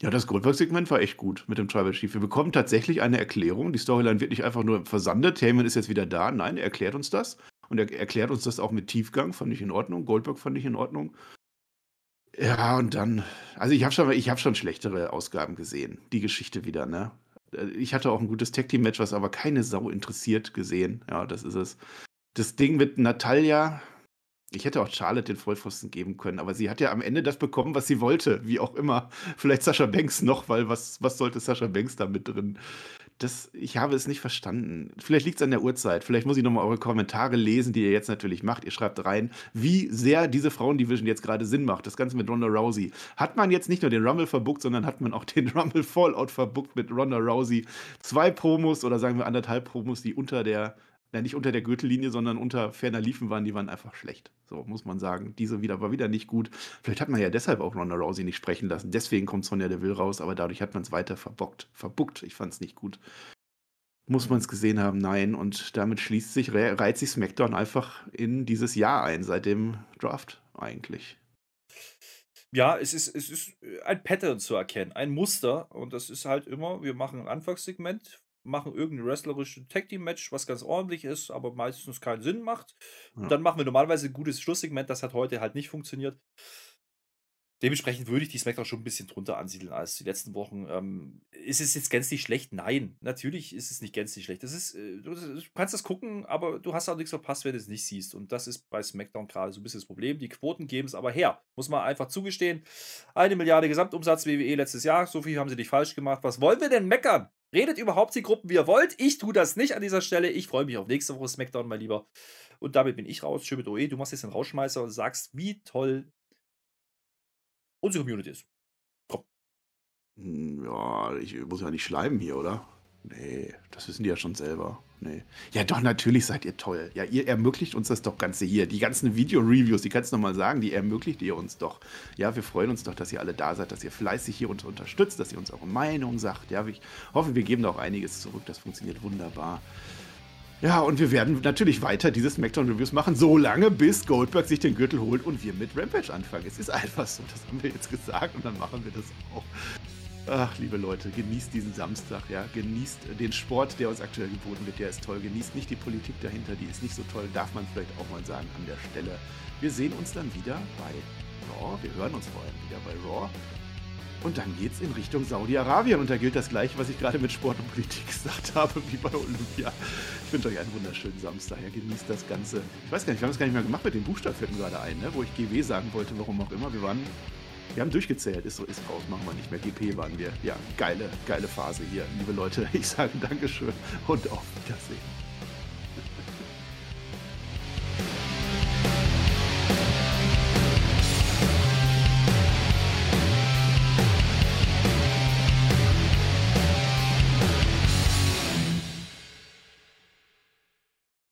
Ja, das Goldberg-Segment war echt gut mit dem Tribal Chief. Wir bekommen tatsächlich eine Erklärung. Die Storyline wird nicht einfach nur versandet. Heyman ist jetzt wieder da. Nein, er erklärt uns das. Und er erklärt uns das auch mit Tiefgang. Fand ich in Ordnung. Goldberg fand ich in Ordnung. Ja, und dann, also ich habe schon, ich hab schon schlechtere Ausgaben gesehen. Die Geschichte wieder, ne? Ich hatte auch ein gutes Tag-Team-Match, was aber keine Sau interessiert gesehen. Ja, das ist es. Das Ding mit Natalia, ich hätte auch Charlotte den Vollpfosten geben können, aber sie hat ja am Ende das bekommen, was sie wollte, wie auch immer. Vielleicht Sascha Banks noch, weil was, was sollte Sascha Banks da mit drin? Das, ich habe es nicht verstanden. Vielleicht liegt es an der Uhrzeit. Vielleicht muss ich nochmal eure Kommentare lesen, die ihr jetzt natürlich macht. Ihr schreibt rein, wie sehr diese Frauendivision jetzt gerade Sinn macht. Das Ganze mit Ronda Rousey. Hat man jetzt nicht nur den Rumble verbuckt, sondern hat man auch den Rumble Fallout verbuckt mit Ronda Rousey. Zwei Promos oder sagen wir anderthalb Promos, die unter der ja, nicht unter der Gürtellinie, sondern unter ferner Liefen waren, die waren einfach schlecht. So muss man sagen. Diese wieder war wieder nicht gut. Vielleicht hat man ja deshalb auch Ronda Rousey nicht sprechen lassen. Deswegen kommt Sonja Deville raus, aber dadurch hat man es weiter verbockt, verbuckt. Ich fand es nicht gut. Muss man es gesehen haben? Nein. Und damit schließt sich, reiht sich SmackDown einfach in dieses Jahr ein, seit dem Draft eigentlich. Ja, es ist, es ist ein Pattern zu erkennen, ein Muster. Und das ist halt immer, wir machen ein Anfangssegment, machen irgendein wrestlerisches Tag Team Match, was ganz ordentlich ist, aber meistens keinen Sinn macht. Ja. Und dann machen wir normalerweise ein gutes Schlusssegment, das hat heute halt nicht funktioniert. Dementsprechend würde ich die SmackDown schon ein bisschen drunter ansiedeln als die letzten Wochen. Ähm, ist es jetzt gänzlich schlecht? Nein, natürlich ist es nicht gänzlich schlecht. Das ist, äh, du, du, kannst das gucken, aber du hast auch nichts verpasst, wenn du es nicht siehst. Und das ist bei SmackDown gerade so ein bisschen das Problem. Die Quoten geben es aber her. Muss man einfach zugestehen. Eine Milliarde Gesamtumsatz WWE letztes Jahr. So viel haben sie nicht falsch gemacht. Was wollen wir denn meckern? Redet überhaupt die Gruppen, wie ihr wollt. Ich tue das nicht an dieser Stelle. Ich freue mich auf nächste Woche SmackDown, mal lieber. Und damit bin ich raus. Schön mit OE. Du machst jetzt den Rausschmeißer und sagst, wie toll unsere Community ist. Komm. Hm, ja, ich muss ja nicht schleimen hier, oder? Nee, das wissen die ja schon selber. Nee. Ja, doch, natürlich seid ihr toll. Ja, ihr ermöglicht uns das doch Ganze hier. Die ganzen Video-Reviews, die kannst du nochmal sagen, die ermöglicht ihr uns doch. Ja, wir freuen uns doch, dass ihr alle da seid, dass ihr fleißig hier uns unterstützt, dass ihr uns eure Meinung sagt. Ja, ich hoffe, wir geben da auch einiges zurück. Das funktioniert wunderbar. Ja, und wir werden natürlich weiter diese Smackdown-Reviews machen, solange bis Goldberg sich den Gürtel holt und wir mit Rampage anfangen. Es ist einfach so, das haben wir jetzt gesagt und dann machen wir das auch. Ach, liebe Leute, genießt diesen Samstag, ja. Genießt den Sport, der uns aktuell geboten wird, der ist toll. Genießt nicht die Politik dahinter, die ist nicht so toll, darf man vielleicht auch mal sagen an der Stelle. Wir sehen uns dann wieder bei Raw. Wir hören uns vor allem wieder bei Raw. Und dann geht's in Richtung Saudi-Arabien. Und da gilt das gleiche, was ich gerade mit Sport und Politik gesagt habe, wie bei Olympia. Ich wünsche euch einen wunderschönen Samstag. Ja, genießt das Ganze. Ich weiß gar nicht, wir haben es gar nicht mehr gemacht mit den Buchstaben gerade ein, ne? wo ich GW sagen wollte, warum auch immer. Wir waren wir haben durchgezählt, ist so, ist raus, machen wir nicht mehr. GP waren wir. Ja, geile, geile Phase hier, liebe Leute. Ich sage Dankeschön und auf Wiedersehen.